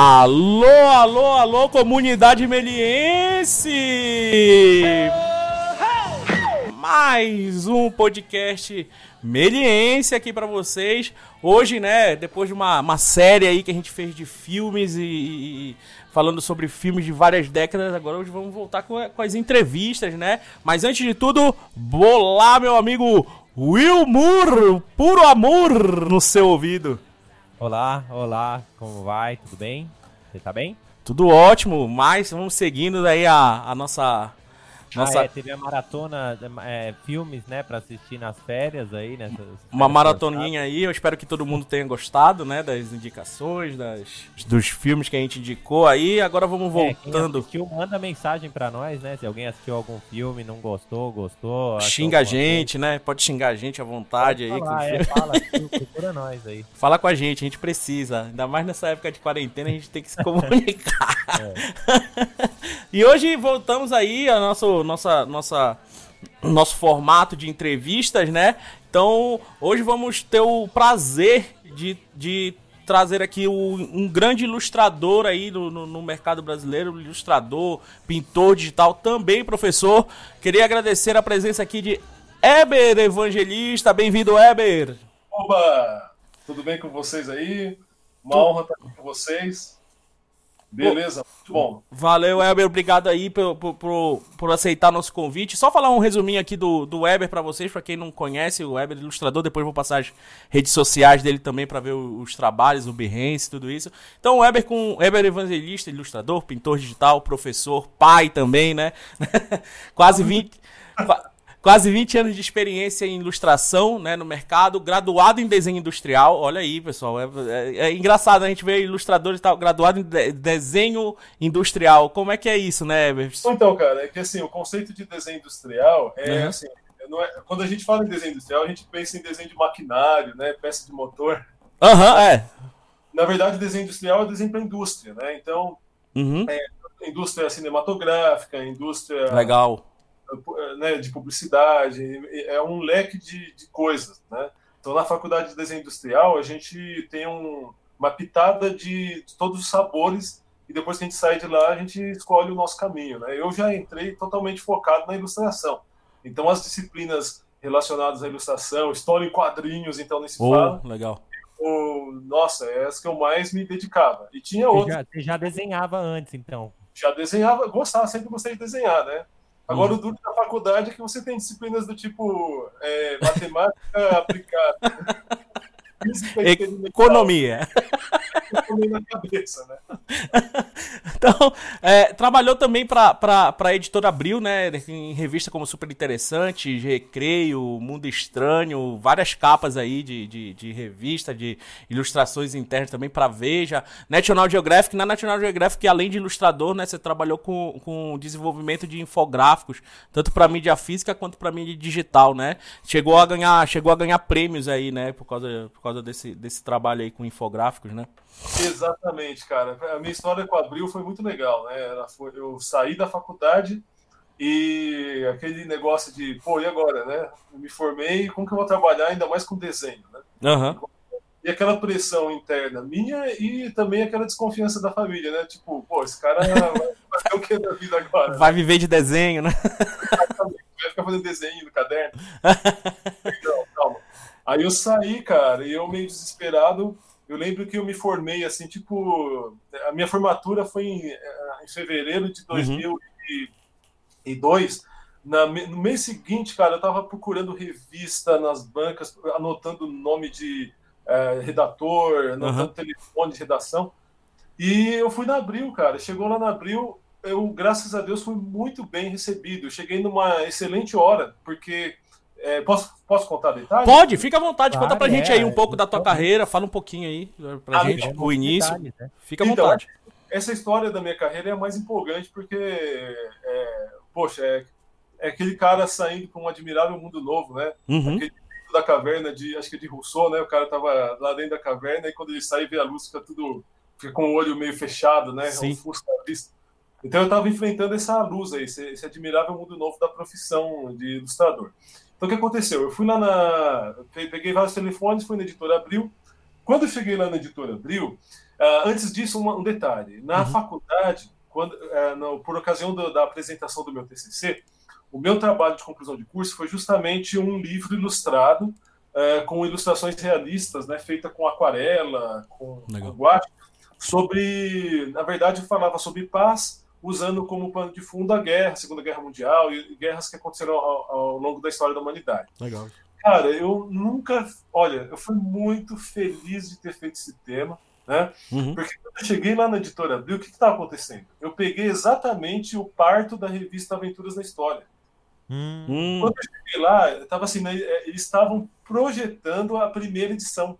Alô, alô, alô, comunidade meliense! Mais um podcast meliense aqui para vocês. Hoje, né, depois de uma, uma série aí que a gente fez de filmes e, e falando sobre filmes de várias décadas, agora hoje vamos voltar com, com as entrevistas, né? Mas antes de tudo, bolar meu amigo Will Moore, puro amor no seu ouvido. Olá, olá, como vai? Tudo bem? Você tá bem? Tudo ótimo, mas vamos seguindo aí a, a nossa nossa... Ah, é, teve a maratona, é, filmes, né, pra assistir nas férias aí, né? Uma maratoninha aí, eu espero que todo mundo tenha gostado, né, das indicações, das, dos filmes que a gente indicou aí. Agora vamos voltando. É, assistiu, manda mensagem pra nós, né, se alguém assistiu algum filme, não gostou, gostou. Xinga a gente, coisa. né, pode xingar a gente à vontade pode aí. Falar, é, fala, procura nós aí. Fala com a gente, a gente precisa, ainda mais nessa época de quarentena, a gente tem que se comunicar. É. e hoje voltamos aí ao nosso nossa, nossa, nosso formato de entrevistas, né? Então, hoje vamos ter o prazer de, de trazer aqui o, um grande ilustrador aí no, no, no, mercado brasileiro, ilustrador, pintor digital, também professor. Queria agradecer a presença aqui de Eber Evangelista. Bem-vindo, Eber! Oba! Tudo bem com vocês aí? Uma tu... honra estar aqui com vocês. Beleza, muito bom. Valeu, Weber. Obrigado aí por, por, por, aceitar nosso convite. Só falar um resuminho aqui do, do Weber para vocês, para quem não conhece, o Weber é ilustrador. Depois vou passar as redes sociais dele também para ver os, trabalhos, o Behance, tudo isso. Então, o Weber com Weber Evangelista, ilustrador, pintor digital, professor, pai também, né? Quase 20. Quase 20 anos de experiência em ilustração né, no mercado, graduado em desenho industrial. Olha aí, pessoal. É, é, é engraçado a gente ver ilustradores tal, graduado em de, desenho industrial. Como é que é isso, né, Evers? Então, cara, é que assim, o conceito de desenho industrial é uhum. assim. É, quando a gente fala em desenho industrial, a gente pensa em desenho de maquinário, né? Peça de motor. Aham, uhum, é. Na verdade, desenho industrial é desenho para indústria, né? Então, uhum. é, indústria cinematográfica, indústria. Legal né, de publicidade, é um leque de, de coisas, né? Então, na faculdade de desenho industrial, a gente tem um, uma pitada de, de, todos os sabores e depois que a gente sai de lá, a gente escolhe o nosso caminho, né? Eu já entrei totalmente focado na ilustração. Então, as disciplinas relacionadas à ilustração, história em quadrinhos, então, nesse oh, fala. legal. O, nossa, é essa que eu mais me dedicava. E tinha outras. Você já desenhava antes, então? Já desenhava, gostava, sempre gostei de desenhar, né? Agora, o duro da faculdade é que você tem disciplinas do tipo é, matemática aplicada. Economia. na cabeça, né? então, é, trabalhou também para a editora Abril, né? Em revista como Super Interessante, Recreio, Mundo Estranho, várias capas aí de, de, de revista, de ilustrações internas também para Veja. National Geographic, na National Geographic, além de ilustrador, né? Você trabalhou com, com desenvolvimento de infográficos, tanto para mídia física quanto para mídia digital, né? Chegou a ganhar, chegou a ganhar prêmios aí, né? Por causa, por causa desse, desse trabalho aí com infográficos, né? Exatamente, cara. A minha história com a Abril foi muito legal, né? Eu saí da faculdade e aquele negócio de, pô, e agora, né? Eu me formei, como que eu vou trabalhar ainda mais com desenho, né? Uhum. E aquela pressão interna minha e também aquela desconfiança da família, né? Tipo, pô, esse cara vai fazer o que da vida agora? Vai viver de desenho, né? Vai ficar fazendo desenho no caderno. Então. Aí eu saí, cara, e eu meio desesperado eu lembro que eu me formei, assim, tipo, a minha formatura foi em, eh, em fevereiro de 2002. Uhum. Na, no mês seguinte, cara, eu tava procurando revista nas bancas, anotando nome de é, redator, anotando uhum. telefone de redação. E eu fui na Abril, cara. Chegou lá na Abril, eu, graças a Deus, fui muito bem recebido. Eu cheguei numa excelente hora, porque é, posso, posso contar detalhes? Pode, fica à vontade. Claro, Conta pra é, gente aí um pouco da tua carreira. Fala um pouquinho aí pra ah, gente, o início. Detalhes, né? Fica à então, vontade. Essa história da minha carreira é a mais empolgante porque, é, poxa, é, é, aquele cara saindo para um admirável mundo novo, né? Uhum. Aquele da caverna, de, acho que é de Rousseau, né? O cara tava lá dentro da caverna e quando ele sai e vê a luz, fica tudo. Fica com o olho meio fechado, né? Sim. Então eu estava enfrentando essa luz aí, esse, esse admirável mundo novo da profissão de ilustrador. Então o que aconteceu? Eu fui lá na. Peguei vários telefones, fui na editora Abril. Quando eu cheguei lá na editora Abril, Uh, antes disso, um, um detalhe. Na uhum. faculdade, quando, uh, no, por ocasião do, da apresentação do meu TCC, o meu trabalho de conclusão de curso foi justamente um livro ilustrado uh, com ilustrações realistas, né, feita com aquarela, com, com guache, sobre, na verdade, eu falava sobre paz, usando como pano de fundo a guerra, a Segunda Guerra Mundial e guerras que aconteceram ao, ao longo da história da humanidade. Legal. Cara, eu nunca, olha, eu fui muito feliz de ter feito esse tema. Né? Uhum. Porque quando eu cheguei lá na editora Abril, o que estava acontecendo? Eu peguei exatamente o parto da revista Aventuras na História. Hum. Quando eu cheguei lá, estava assim, né, é, eles estavam projetando a primeira edição.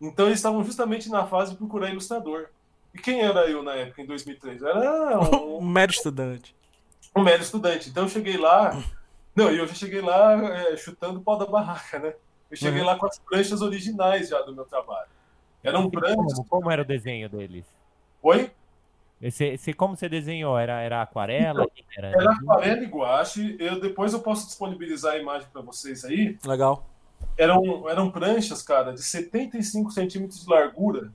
Então eles estavam justamente na fase de procurar ilustrador. E quem era eu na época, em 2003? Eu era um, um mero estudante. Um mero estudante. Então eu cheguei lá. Não, e eu já cheguei lá é, chutando o pau da barraca, né? Eu cheguei uhum. lá com as pranchas originais já do meu trabalho. Eram brancos. Como, como era o desenho deles? Oi? Esse, esse, como você desenhou? Era, era aquarela? Então, era, era aquarela e guache. Eu, depois eu posso disponibilizar a imagem para vocês aí. Legal. Eram, eram pranchas, cara, de 75 centímetros de largura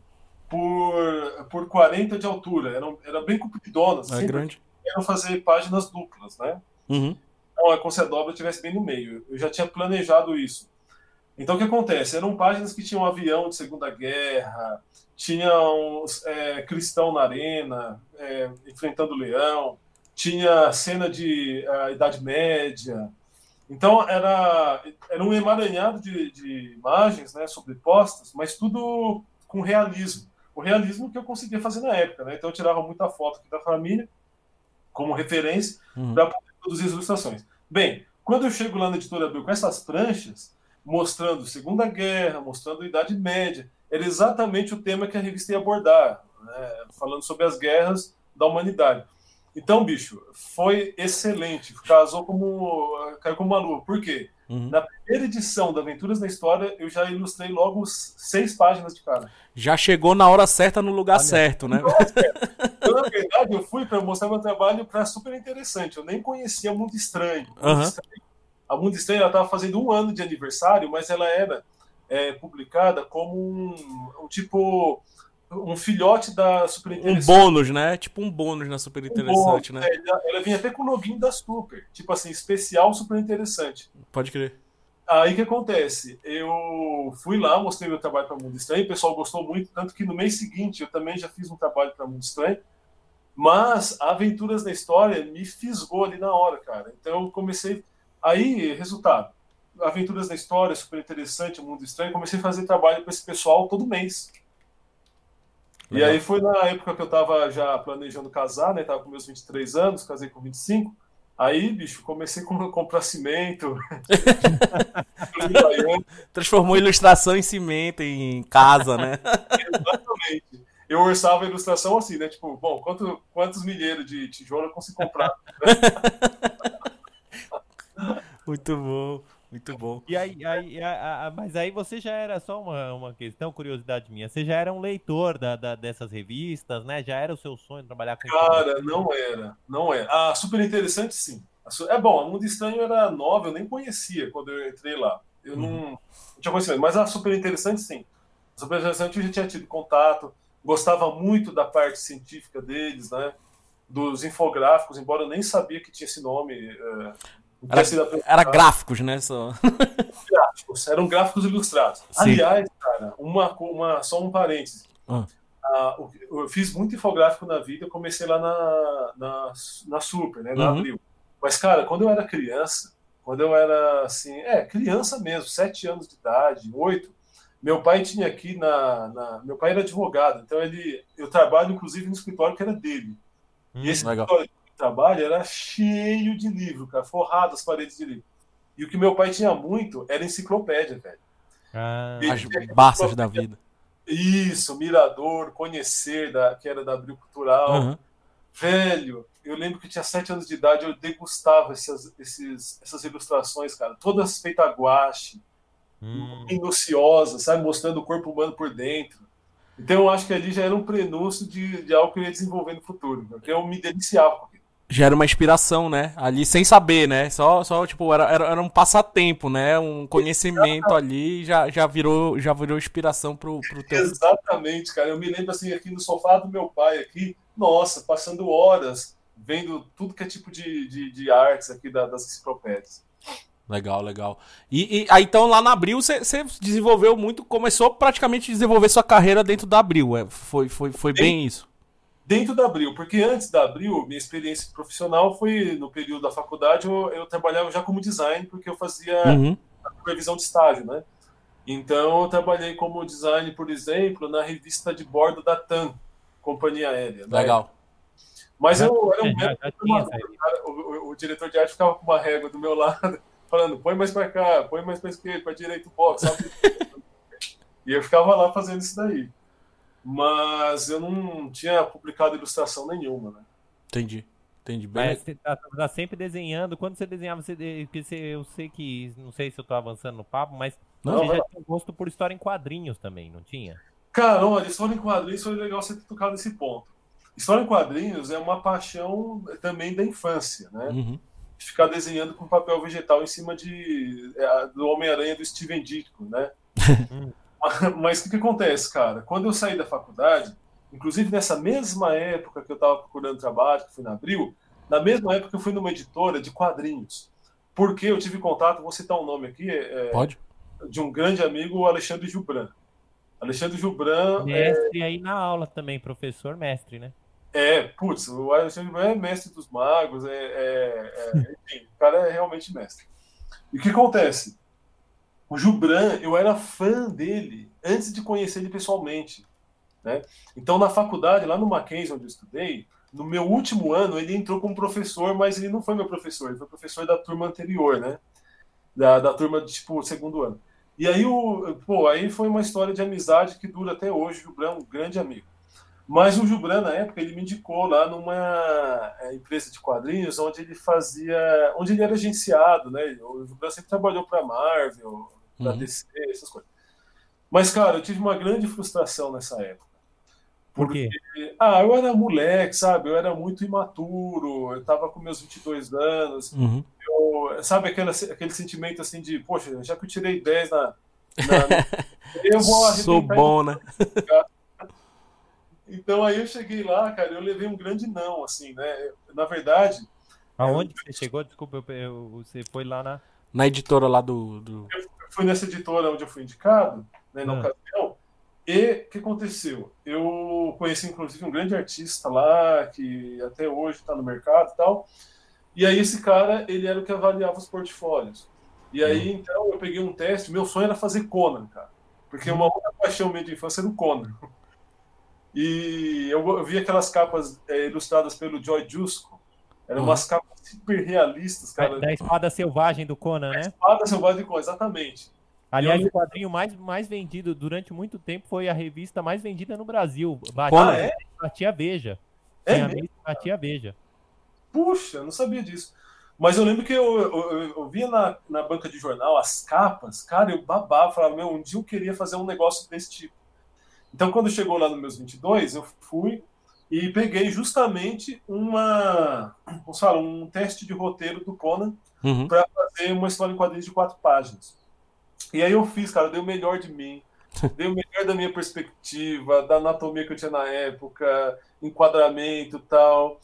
por, por 40 de altura. Eram, era bem compridonas. É grande. Fazer páginas duplas, né? Uhum. Então, é como se a dobra estivesse bem no meio. Eu já tinha planejado isso. Então, o que acontece? Eram páginas que tinham avião de Segunda Guerra, tinham é, cristão na arena, é, enfrentando o leão, tinha cena de uh, Idade Média. Então, era, era um emaranhado de, de imagens né, sobrepostas, mas tudo com realismo. O realismo que eu conseguia fazer na época. Né? Então, eu tirava muita foto da família como referência uhum. para poder produzir as ilustrações. Bem, quando eu chego lá na editora Abril com essas pranchas, mostrando Segunda Guerra, mostrando Idade Média. Era exatamente o tema que a revista ia abordar, né? falando sobre as guerras da humanidade. Então, bicho, foi excelente. Casou como. caiu como uma luva. Por quê? Uhum. Na primeira edição da Aventuras na História, eu já ilustrei logo seis páginas de cara. Já chegou na hora certa, no lugar Olha, certo, né? Eu, na verdade, eu fui para mostrar meu trabalho para super interessante. Eu nem conhecia Mundo Estranho. Mundo uhum. Estranho a Mundo Estranho estava fazendo um ano de aniversário, mas ela era é, publicada como um, um, tipo um filhote da Super Interessante. Um bônus, né? Tipo um bônus na Super Interessante, um né? É, ela vinha até com o login da Super, tipo assim, especial Super Interessante. Pode crer. Aí o que acontece? Eu fui lá, mostrei meu trabalho para Mundo Estranho, o pessoal gostou muito, tanto que no mês seguinte eu também já fiz um trabalho para Mundo Estranho, mas Aventuras na História me fisgou ali na hora, cara. Então eu comecei Aí, resultado, Aventuras da História, super interessante, Mundo Estranho, comecei a fazer trabalho com esse pessoal todo mês. Legal. E aí foi na época que eu estava já planejando casar, né? Tava com meus 23 anos, casei com 25. Aí, bicho, comecei com comprar cimento. Transformou ilustração em cimento, em casa, né? Exatamente. Eu orçava a ilustração assim, né? Tipo, bom, quanto, quantos milheiros de tijolo eu consigo comprar? Muito bom, muito bom. E aí, aí a, a, mas aí você já era só uma, uma questão, curiosidade minha. Você já era um leitor da, da, dessas revistas, né? Já era o seu sonho trabalhar com Cara, não era, não era. Ah, super interessante, sim. É bom, a Mundo Estranho era nova, eu nem conhecia quando eu entrei lá. Eu uhum. não, não tinha conhecimento, mas a super interessante, sim. A super interessante eu já tinha tido contato, gostava muito da parte científica deles, né? Dos infográficos, embora eu nem sabia que tinha esse nome. É, era, era, gráficos, né? Só. Gráficos, eram gráficos ilustrados. Sim. Aliás, cara, uma, uma, só um parênteses. Ah. Ah, eu fiz muito infográfico na vida, eu comecei lá na, na, na Super, né? Na uhum. Abril. Mas, cara, quando eu era criança, quando eu era assim, é, criança mesmo, sete anos de idade, oito, meu pai tinha aqui na, na, Meu pai era advogado, então ele. Eu trabalho, inclusive, no escritório que era dele. Hum, e esse legal. escritório trabalho era cheio de livro, cara, forrado as paredes de livro. E o que meu pai tinha muito era enciclopédia, velho. Ah, as baças da vida. Isso, Mirador, Conhecer, da, que era da Abril Cultural. Uhum. Velho, eu lembro que tinha sete anos de idade, eu degustava essas, esses, essas ilustrações, cara, todas feitas a guache, hum. minuciosas, sabe, mostrando o corpo humano por dentro. Então eu acho que ali já era um prenúncio de, de algo que eu ia desenvolver no futuro, porque eu me deliciava com Já era uma inspiração, né? Ali sem saber, né? Só, só tipo, era, era, era um passatempo, né? Um conhecimento ali já, já, virou, já virou inspiração pro, pro teu. Exatamente, cara. Eu me lembro assim, aqui no sofá do meu pai, aqui, nossa, passando horas vendo tudo que é tipo de, de, de artes aqui da, das enciclopédias. Legal, legal. E, e aí, então lá na Abril você desenvolveu muito, começou praticamente a desenvolver sua carreira dentro da Abril. É, foi, foi, foi bem isso. Dentro da Abril, porque antes da Abril, minha experiência profissional foi no período da faculdade, eu, eu trabalhava já como design, porque eu fazia uhum. a previsão de estágio, né? Então eu trabalhei como design, por exemplo, na revista de bordo da TAM, companhia aérea. Né? Legal. Né? Mas eu era um já, já o, o, o, diretor de arte ficava com uma régua do meu lado, falando, põe mais para cá, põe mais para esquerda, para direita o box, sabe? e eu ficava lá fazendo isso daí. Mas eu não tinha publicado ilustração nenhuma, né? Entendi. Entendi bem. Mas você tá, tá, sempre desenhando. Quando você desenhava, você, você, eu sei que. Não sei se eu tô avançando no papo, mas não, você já tinha gosto por história em quadrinhos também, não tinha? Cara, olha, história em quadrinhos foi legal você ter tocado nesse ponto. História em quadrinhos é uma paixão também da infância, né? Uhum. Ficar desenhando com papel vegetal em cima de, é, do Homem-Aranha do Steven Ditko, né? Mas o que, acontece, cara? Quando eu saí da faculdade, inclusive nessa mesma época que eu estava procurando trabalho, que foi na Abril, na mesma época eu fui numa editora de quadrinhos. Porque eu tive contato, vou citar um nome aqui, é, Pode? de um grande amigo, o Alexandre Gilbran. Alexandre Gilbran. Mestre é... aí na aula também, professor mestre, né? É, putz, o Alexandre é mestre dos magos, é, é, é, enfim, o cara é realmente mestre. E o que acontece? O Jubran, eu era fã dele antes de conhecer ele pessoalmente. Né? Então, na faculdade, lá no Mackenzie, onde eu estudei, no meu último ano, ele entrou como professor, mas ele não foi meu professor, ele foi professor da turma anterior, né? Da, da turma de, tipo, segundo ano. E aí, o, pô, aí foi uma história de amizade que dura até hoje. O Jubran é um grande amigo. Mas o Gilbran, na época, ele me indicou lá numa é, empresa de quadrinhos onde ele fazia. onde ele era agenciado, né? O Gilbran sempre trabalhou para Marvel, para uhum. DC, essas coisas. Mas, cara, eu tive uma grande frustração nessa época. Porque, Por quê? ah, eu era moleque, sabe? Eu era muito imaturo, eu tava com meus 22 anos. Uhum. Eu, sabe aquele, aquele sentimento assim de, poxa, já que eu tirei 10 na. na eu vou Sou bom, né? Então aí eu cheguei lá, cara, eu levei um grande não, assim, né? Na verdade. Aonde eu... você chegou? Desculpa, eu, eu, você foi lá na. Na editora lá do. do... Eu fui nessa editora onde eu fui indicado, né, na ah. ocasião. E o que aconteceu? Eu conheci, inclusive, um grande artista lá, que até hoje está no mercado e tal. E aí, esse cara, ele era o que avaliava os portfólios. E aí, hum. então, eu peguei um teste. Meu sonho era fazer Conan, cara. Porque uma outra paixão minha de infância era o Conan. E eu, vi aquelas capas é, ilustradas pelo Joy Jusco. Eram uhum. umas capas super realistas, cara. Da espada selvagem do Conan, né? espada selvagem do Conan, exatamente. Aliás, eu... o quadrinho mais, mais vendido durante muito tempo foi a revista mais vendida no Brasil. Batia, ah, é? Batia Veja. É Tem Batia Veja. Puxa, eu não sabia disso. Mas eu lembro que eu, eu, eu, via na, na banca de jornal as capas, cara, eu babava, falava, meu, um dia eu queria fazer um negócio desse tipo. Então, quando chegou lá nos meus 22, eu fui e peguei justamente uma, vamos falar, um teste de roteiro do Conan uhum. para fazer uma história em quadrinhos de quatro páginas. E aí eu fiz, cara, dei o melhor de mim, dei o melhor da minha perspectiva, da anatomia que eu tinha na época, enquadramento e tal.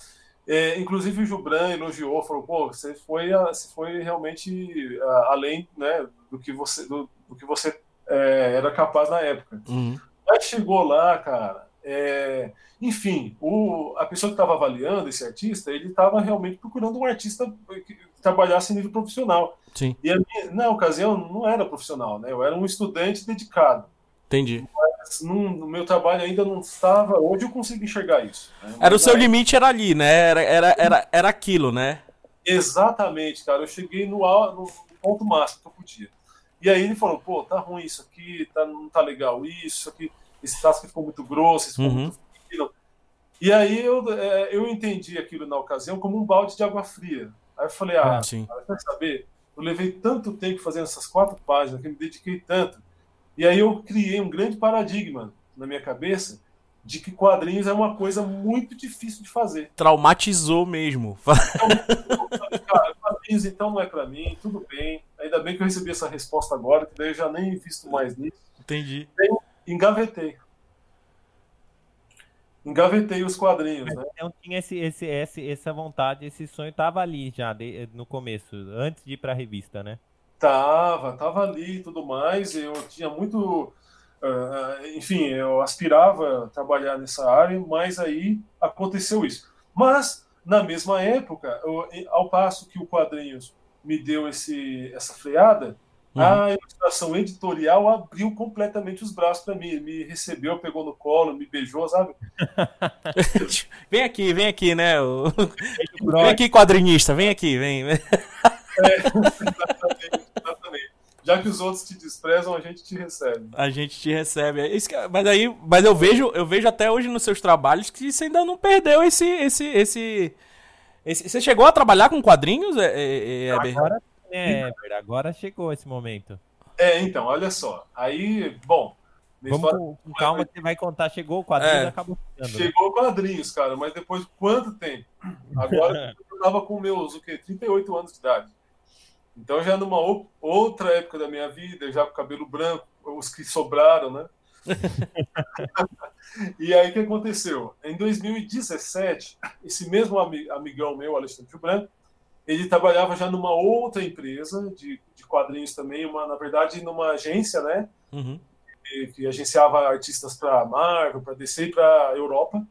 É, inclusive o Jubran elogiou, falou, pô, você foi, você foi realmente além né, do que você, do, do que você é, era capaz na época. Uhum. Mas chegou lá, cara. É... Enfim, o... a pessoa que estava avaliando esse artista, ele estava realmente procurando um artista que trabalhasse em nível profissional. Sim. E minha, na ocasião não era profissional, né? Eu era um estudante dedicado. Entendi. Mas no meu trabalho ainda não estava. Hoje eu consigo enxergar isso. Né? Era o seu limite, era ali, né? Era, era, era, era aquilo, né? Exatamente, cara. Eu cheguei no, no ponto máximo que eu podia. E aí ele falou, pô, tá ruim isso aqui, tá, não tá legal isso aqui, esse traço ficou muito grosso, esse ficou uhum. muito fino. E aí eu, é, eu entendi aquilo na ocasião como um balde de água fria. Aí eu falei, ah, ah quer saber? Eu levei tanto tempo fazendo essas quatro páginas, que me dediquei tanto. E aí eu criei um grande paradigma na minha cabeça, de que quadrinhos é uma coisa muito difícil de fazer. Traumatizou mesmo. Cara, quadrinhos então não é para mim, tudo bem. Ainda bem que eu recebi essa resposta agora, que daí eu já nem visto mais nisso. Entendi. Engavetei. Engavetei os quadrinhos, né? Então tinha esse, esse, esse, essa vontade, esse sonho tava ali já de, no começo, antes de ir para a revista, né? Tava, tava ali e tudo mais. Eu tinha muito. Uh, enfim, eu aspirava a trabalhar nessa área, mas aí aconteceu isso. Mas, na mesma época, eu, ao passo que o Quadrinhos me deu esse, essa freada, Uhum. A ilustração editorial abriu completamente os braços para mim. Me recebeu, pegou no colo, me beijou, sabe? vem aqui, vem aqui, né? vem aqui, quadrinista, vem aqui, vem. É, exatamente, exatamente. Já que os outros te desprezam, a gente te recebe. A gente te recebe. É isso que, mas aí, mas eu vejo, eu vejo até hoje nos seus trabalhos que você ainda não perdeu esse, esse, esse, esse... você chegou a trabalhar com quadrinhos, é, é, é Agora é, agora chegou esse momento. É, então, olha só. Aí, bom. Vamos com, com calma que você vai contar. Chegou o quadrinho é. acabou ficando. Né? Chegou o quadrinhos, cara, mas depois de quanto tempo? Agora eu tava com meus o quê? 38 anos de idade. Então já numa outra época da minha vida, já com cabelo branco, os que sobraram, né? e aí o que aconteceu? Em 2017, esse mesmo amigão meu, Alexandre Branco, ele trabalhava já numa outra empresa de, de quadrinhos também, uma, na verdade, numa agência, né? Uhum. Que, que, agenciava artistas para Marvel, para DC e para Europa.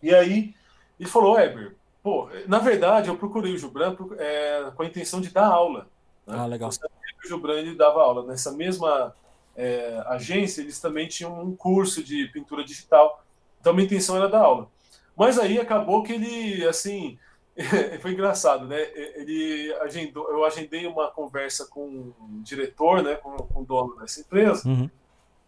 E aí ele falou, Eber, pô, na verdade eu procurei o Gibran é, com a intenção de dar aula. Né? Ah, legal. O Gibran ele dava aula. Nessa mesma é, agência, eles também tinham um curso de pintura digital. Então, minha intenção era dar aula. Mas aí acabou que ele, assim, foi engraçado, né? Ele agendou, eu agendei uma conversa com o diretor, né, com, com o dono dessa empresa. Uhum.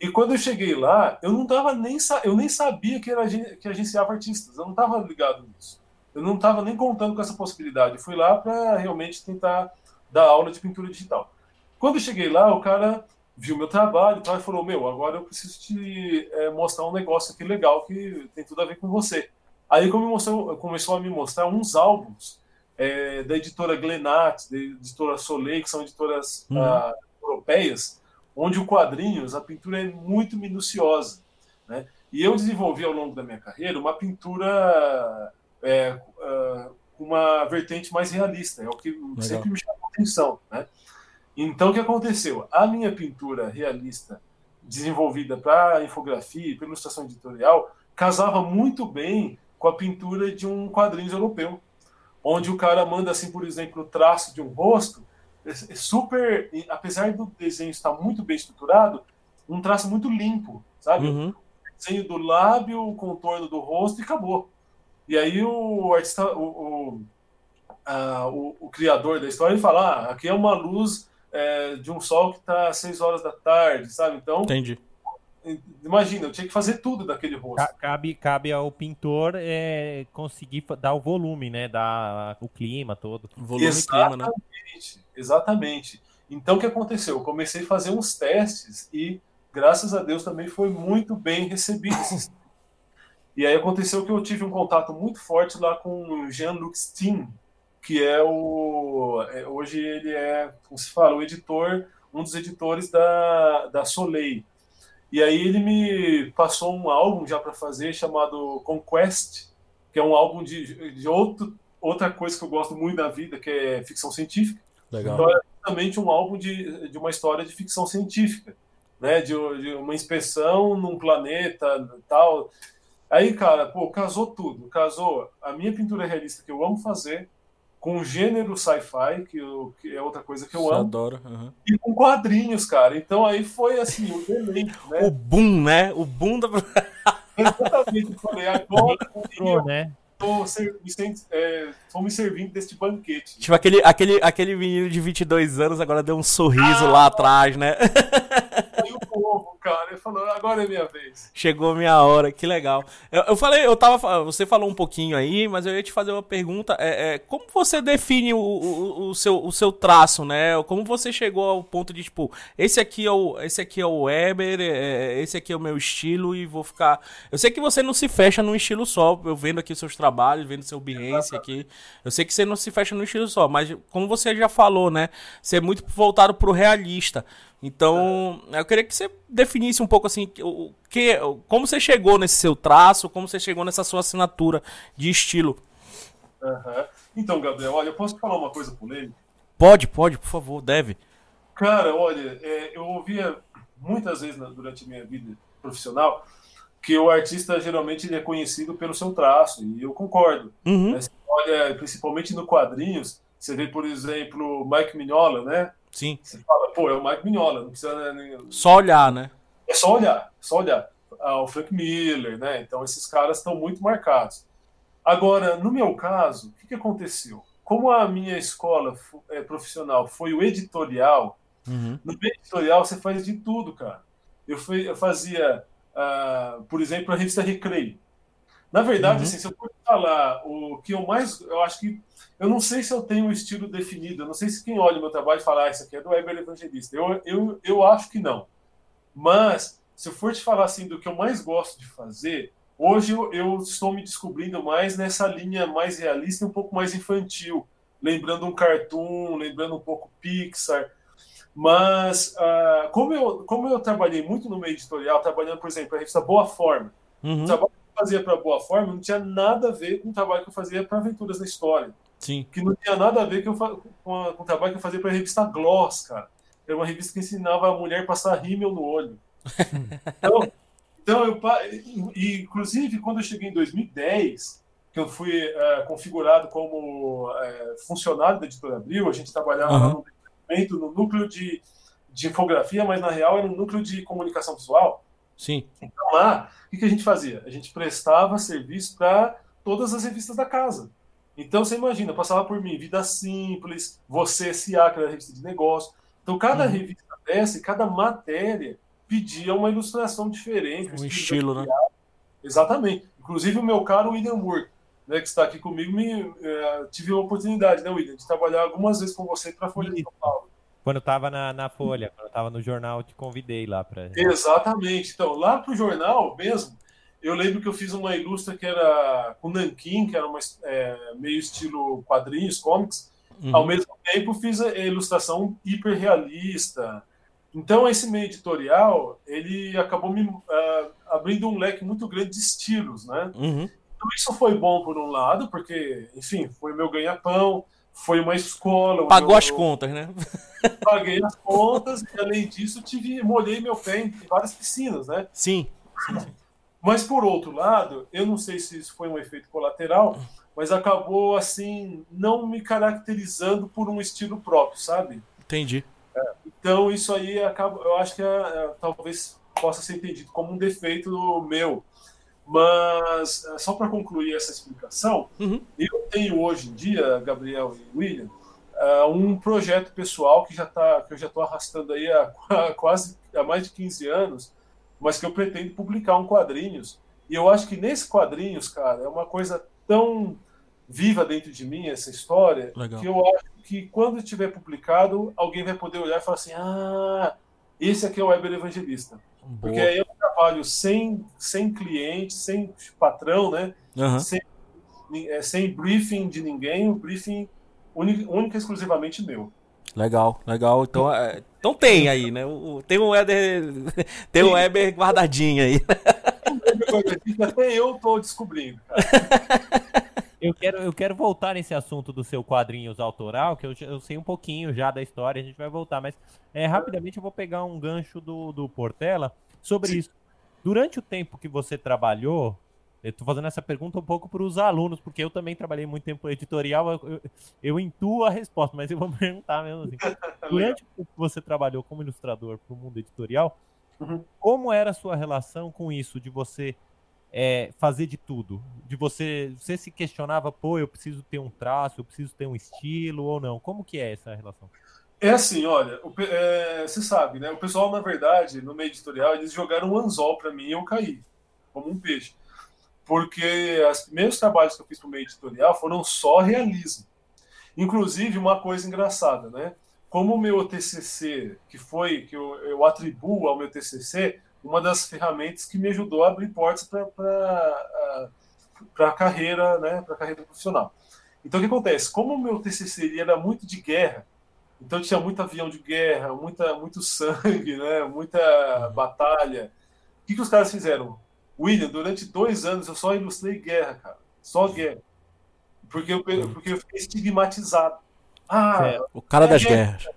E quando eu cheguei lá, eu não tava nem eu nem sabia que era que agenciava artistas. Eu não estava ligado nisso. Eu não estava nem contando com essa possibilidade. Eu fui lá para realmente tentar dar aula de pintura digital. Quando eu cheguei lá, o cara viu meu trabalho e falou: Meu, agora eu preciso te é, mostrar um negócio aqui legal que tem tudo a ver com você. Aí começou, começou a me mostrar uns álbuns é, da editora Glenat, da editora Soleil, que são editoras uhum. uh, europeias, onde o quadrinhos, a pintura é muito minuciosa. Né? E eu desenvolvi ao longo da minha carreira uma pintura é, uh, uma vertente mais realista, é o que Legal. sempre me chamou a atenção. Né? Então, o que aconteceu? A minha pintura realista, desenvolvida para infografia e para ilustração editorial, casava muito bem com a pintura de um quadrinho europeu, onde o cara manda, assim, por exemplo, o traço de um rosto, é, é super, apesar do desenho estar muito bem estruturado, um traço muito limpo, sabe? Uhum. Desenho do lábio, o contorno do rosto e acabou. E aí o artista, o, o, a, o, o criador da história, ele fala: ah, aqui é uma luz é, de um sol que está às 6 horas da tarde, sabe? Então, Entendi. Imagina, eu tinha que fazer tudo daquele rosto. Cabe, cabe ao pintor é, conseguir dar o volume, né? Dar o clima todo. volume exatamente, clima, né? Exatamente. Então o que aconteceu? Eu comecei a fazer uns testes e, graças a Deus, também foi muito bem recebido. e aí aconteceu que eu tive um contato muito forte lá com o Jean-Luc Steen, que é o. É, hoje ele é, como se fala, o editor, um dos editores da, da Soleil e aí ele me passou um álbum já para fazer chamado Conquest, que é um álbum de, de outro, outra coisa que eu gosto muito da vida, que é ficção científica. Legal. Então é justamente um álbum de, de uma história de ficção científica, né? De, de uma inspeção num planeta tal. Aí, cara, pô, casou tudo. Casou a minha pintura realista que eu amo fazer, com gênero sci-fi, que, que, é outra coisa que eu amo. Adoro. Uhum. E com quadrinhos, cara. Então aí foi assim, o elemento, né? O boom, né? O boom da. Exatamente, eu falei, agora eu, né? Tô, me, é, tô me servindo deste banquete. Tipo, aquele, aquele, aquele menino de 22 anos agora deu um sorriso ah, lá atrás, né? Aí o povo, cara. Ele falou, agora é minha vez. Chegou a minha hora, que legal. Eu, eu, falei, eu tava. Você falou um pouquinho aí, mas eu ia te fazer uma pergunta. É, é como você define o, o, o, seu, o seu traço, né? Como você chegou ao ponto de, tipo, esse aqui é o, esse aqui é o Weber, é, esse aqui é o meu estilo e vou ficar. Eu sei que você não se fecha num estilo só. Eu vendo aqui os seus trabalhos, vendo seu Behance aqui. Eu sei que você não se fecha num estilo só, mas como você já falou, né? Você é muito voltado pro realista. Então, eu queria que você definisse um pouco assim, o que, como você chegou nesse seu traço, como você chegou nessa sua assinatura de estilo. Uhum. Então, Gabriel, olha, eu posso falar uma coisa polêmica? Pode, pode, por favor, deve. Cara, olha, é, eu ouvia muitas vezes durante a minha vida profissional que o artista geralmente ele é conhecido pelo seu traço, e eu concordo. Uhum. Mas, olha, principalmente no quadrinhos, você vê, por exemplo, Mike Mignola, né? Sim. Você fala, pô, é o Mike Mignola, não precisa. Né, só olhar, né? É só olhar, só olhar. Ah, o Frank Miller, né? Então esses caras estão muito marcados. Agora, no meu caso, o que, que aconteceu? Como a minha escola é, profissional foi o editorial, uhum. no editorial você faz de tudo, cara. Eu, fui, eu fazia, uh, por exemplo, a revista Recreio. Na verdade, uhum. assim, se eu for falar o que eu mais. Eu acho que. Eu não sei se eu tenho um estilo definido. Eu não sei se quem olha o meu trabalho fala, ah, isso aqui é do Weber Evangelista. Eu, eu, eu acho que não. Mas, se eu for te falar assim do que eu mais gosto de fazer, hoje eu, eu estou me descobrindo mais nessa linha mais realista e um pouco mais infantil. Lembrando um cartoon, lembrando um pouco Pixar. Mas, uh, como, eu, como eu trabalhei muito no meio editorial, trabalhando, por exemplo, a revista Boa Forma, uhum. trabalho fazia para Boa Forma não tinha nada a ver com o trabalho que eu fazia para Aventuras na História. Sim. Que não tinha nada a ver com, a, com o trabalho que eu fazia para a revista Gloss, cara. Era uma revista que ensinava a mulher a passar rímel no olho. então, então eu, inclusive, quando eu cheguei em 2010, que eu fui uh, configurado como uh, funcionário da Editora Abril, a gente trabalhava uhum. no, no núcleo de, de infografia, mas na real era um núcleo de comunicação visual. Sim. Então lá, o que a gente fazia? A gente prestava serviço para todas as revistas da casa. Então você imagina, passava por mim Vida Simples, Você S.A., que era a revista de negócio. Então cada uhum. revista dessa, cada matéria pedia uma ilustração diferente. Um, estilo, né? Exatamente. Inclusive o meu caro William Moore, né, que está aqui comigo, me, é, tive a oportunidade, né, William, de trabalhar algumas vezes com você para a Folha de São Paulo. Quando eu tava na, na Folha, quando eu tava no jornal, eu te convidei lá para. Exatamente. Então, lá pro jornal mesmo, eu lembro que eu fiz uma ilustra que era com Nankin, que era uma, é, meio estilo quadrinhos, comics. Uhum. Ao mesmo tempo, fiz a ilustração hiperrealista. Então, esse meio editorial, ele acabou me uh, abrindo um leque muito grande de estilos, né? Uhum. Então, isso foi bom por um lado, porque, enfim, foi meu ganha-pão foi uma escola. Pagou eu, as contas, né? Paguei as contas e, além disso, tive, molhei meu pé em várias piscinas, né? Sim. Mas, por outro lado, eu não sei se isso foi um efeito colateral, mas acabou, assim, não me caracterizando por um estilo próprio, sabe? Entendi. É, então, isso aí, acaba, eu acho que é, é, talvez possa ser entendido como um defeito meu mas, eh, só para concluir essa explicação, uhum. eu tenho hoje em dia, Gabriel e William, uh, um projeto pessoal que, já tá, que eu já estou arrastando aí há, quase há mais de 15 anos, mas que eu pretendo publicar um quadrinhos. E eu acho que nesse quadrinhos, cara, é uma coisa tão viva dentro de mim, essa história, Legal. que eu acho que quando estiver publicado, alguém vai poder olhar e falar assim: ah, esse aqui é o Weber Evangelista. Boa. Porque aí eu trabalho sem, sem cliente, sem patrão, né? Uhum. Sem, é, sem briefing de ninguém, o briefing único e exclusivamente meu. Legal, legal. Então, é, então tem aí, né? O, tem um Weber, tem um Weber guardadinho aí. Até eu tô descobrindo. Eu quero, eu quero voltar nesse assunto do seu quadrinhos autoral, que eu, eu sei um pouquinho já da história, a gente vai voltar, mas é, rapidamente eu vou pegar um gancho do, do Portela sobre Sim. isso. Durante o tempo que você trabalhou, eu estou fazendo essa pergunta um pouco para os alunos, porque eu também trabalhei muito tempo editorial, eu, eu, eu, intuo a resposta, mas eu vou perguntar mesmo assim. Durante o tempo que você trabalhou como ilustrador para o mundo editorial, uhum. como era a sua relação com isso, de você é, fazer de tudo? De você, você se questionava, pô, eu preciso ter um traço, eu preciso ter um estilo ou não? Como que é essa relação? É assim, olha, o, é, você sabe, né? O pessoal, na verdade, no meio editorial, eles jogaram um anzol para mim e eu caí, como um peixe. Porque os primeiros trabalhos que eu fiz para o meio editorial foram só realismo. Inclusive, uma coisa engraçada, né? Como o meu TCC, que foi, que eu, eu atribuo ao meu TCC, uma das ferramentas que me ajudou a abrir portas para a carreira, né? Para a carreira profissional. Então, o que acontece? Como o meu TCC era muito de guerra, então tinha muito avião de guerra, muita, muito sangue, né? muita batalha. O que, que os caras fizeram? William, durante dois anos eu só ilustrei guerra, cara. Só guerra. Porque eu, porque eu fiquei estigmatizado. Ah, é, o cara é das guerra. guerras.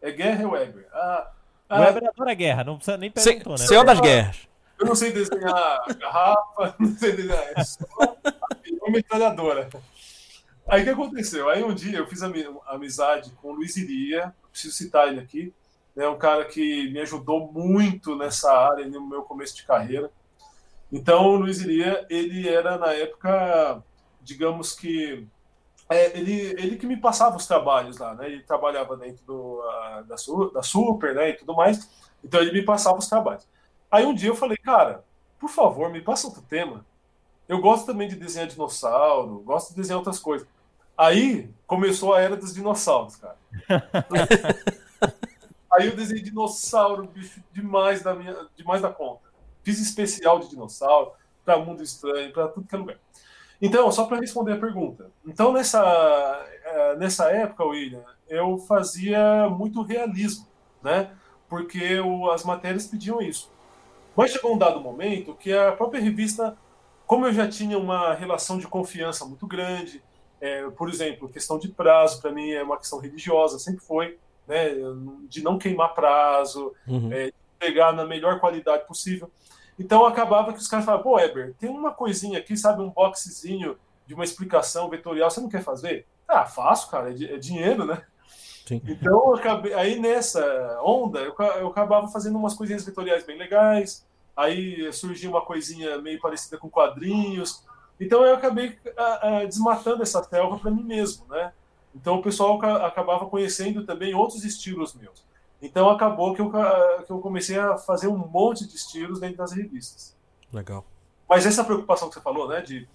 É guerra, Weber. Ah, ah, Weber adora guerra, não precisa nem perguntar, né? Senhor das guerras. Eu não sei desenhar garrafa, não sei desenhar. É só uma metralhadora. Aí o que aconteceu? Aí um dia eu fiz amizade com o Luiz Iria, preciso citar ele aqui, é né, um cara que me ajudou muito nessa área no meu começo de carreira. Então o Luiz Iria, ele era na época, digamos que é, ele, ele que me passava os trabalhos lá, né? Ele trabalhava dentro do, uh, da, da Super, né? E tudo mais. Então ele me passava os trabalhos. Aí um dia eu falei, cara, por favor, me passa outro tema. Eu gosto também de desenhar dinossauro, gosto de desenhar outras coisas. Aí começou a era dos dinossauros, cara. Aí eu desenhei dinossauro, bicho, demais da minha, demais da conta. Fiz especial de dinossauro para Mundo Estranho, para tudo que é lugar. Então, só para responder a pergunta. Então, nessa, é, nessa época, William, eu fazia muito realismo, né? Porque o, as matérias pediam isso. Mas chegou um dado momento que a própria revista, como eu já tinha uma relação de confiança muito grande, é, por exemplo, questão de prazo, para mim é uma questão religiosa, sempre foi, né, de não queimar prazo, uhum. é, pegar na melhor qualidade possível. Então acabava que os caras falavam, pô, Eber, tem uma coisinha aqui, sabe, um boxezinho de uma explicação vetorial, você não quer fazer? Ah, faço, cara, é, é dinheiro, né? Sim. Então, acabei, aí nessa onda, eu, eu acabava fazendo umas coisinhas vetoriais bem legais, aí surgia uma coisinha meio parecida com quadrinhos, então eu acabei uh, uh, desmatando essa selva para mim mesmo, né? Então o pessoal acabava conhecendo também outros estilos meus. Então acabou que eu, que eu comecei a fazer um monte de estilos dentro das revistas. Legal. Mas essa preocupação que você falou, né, de,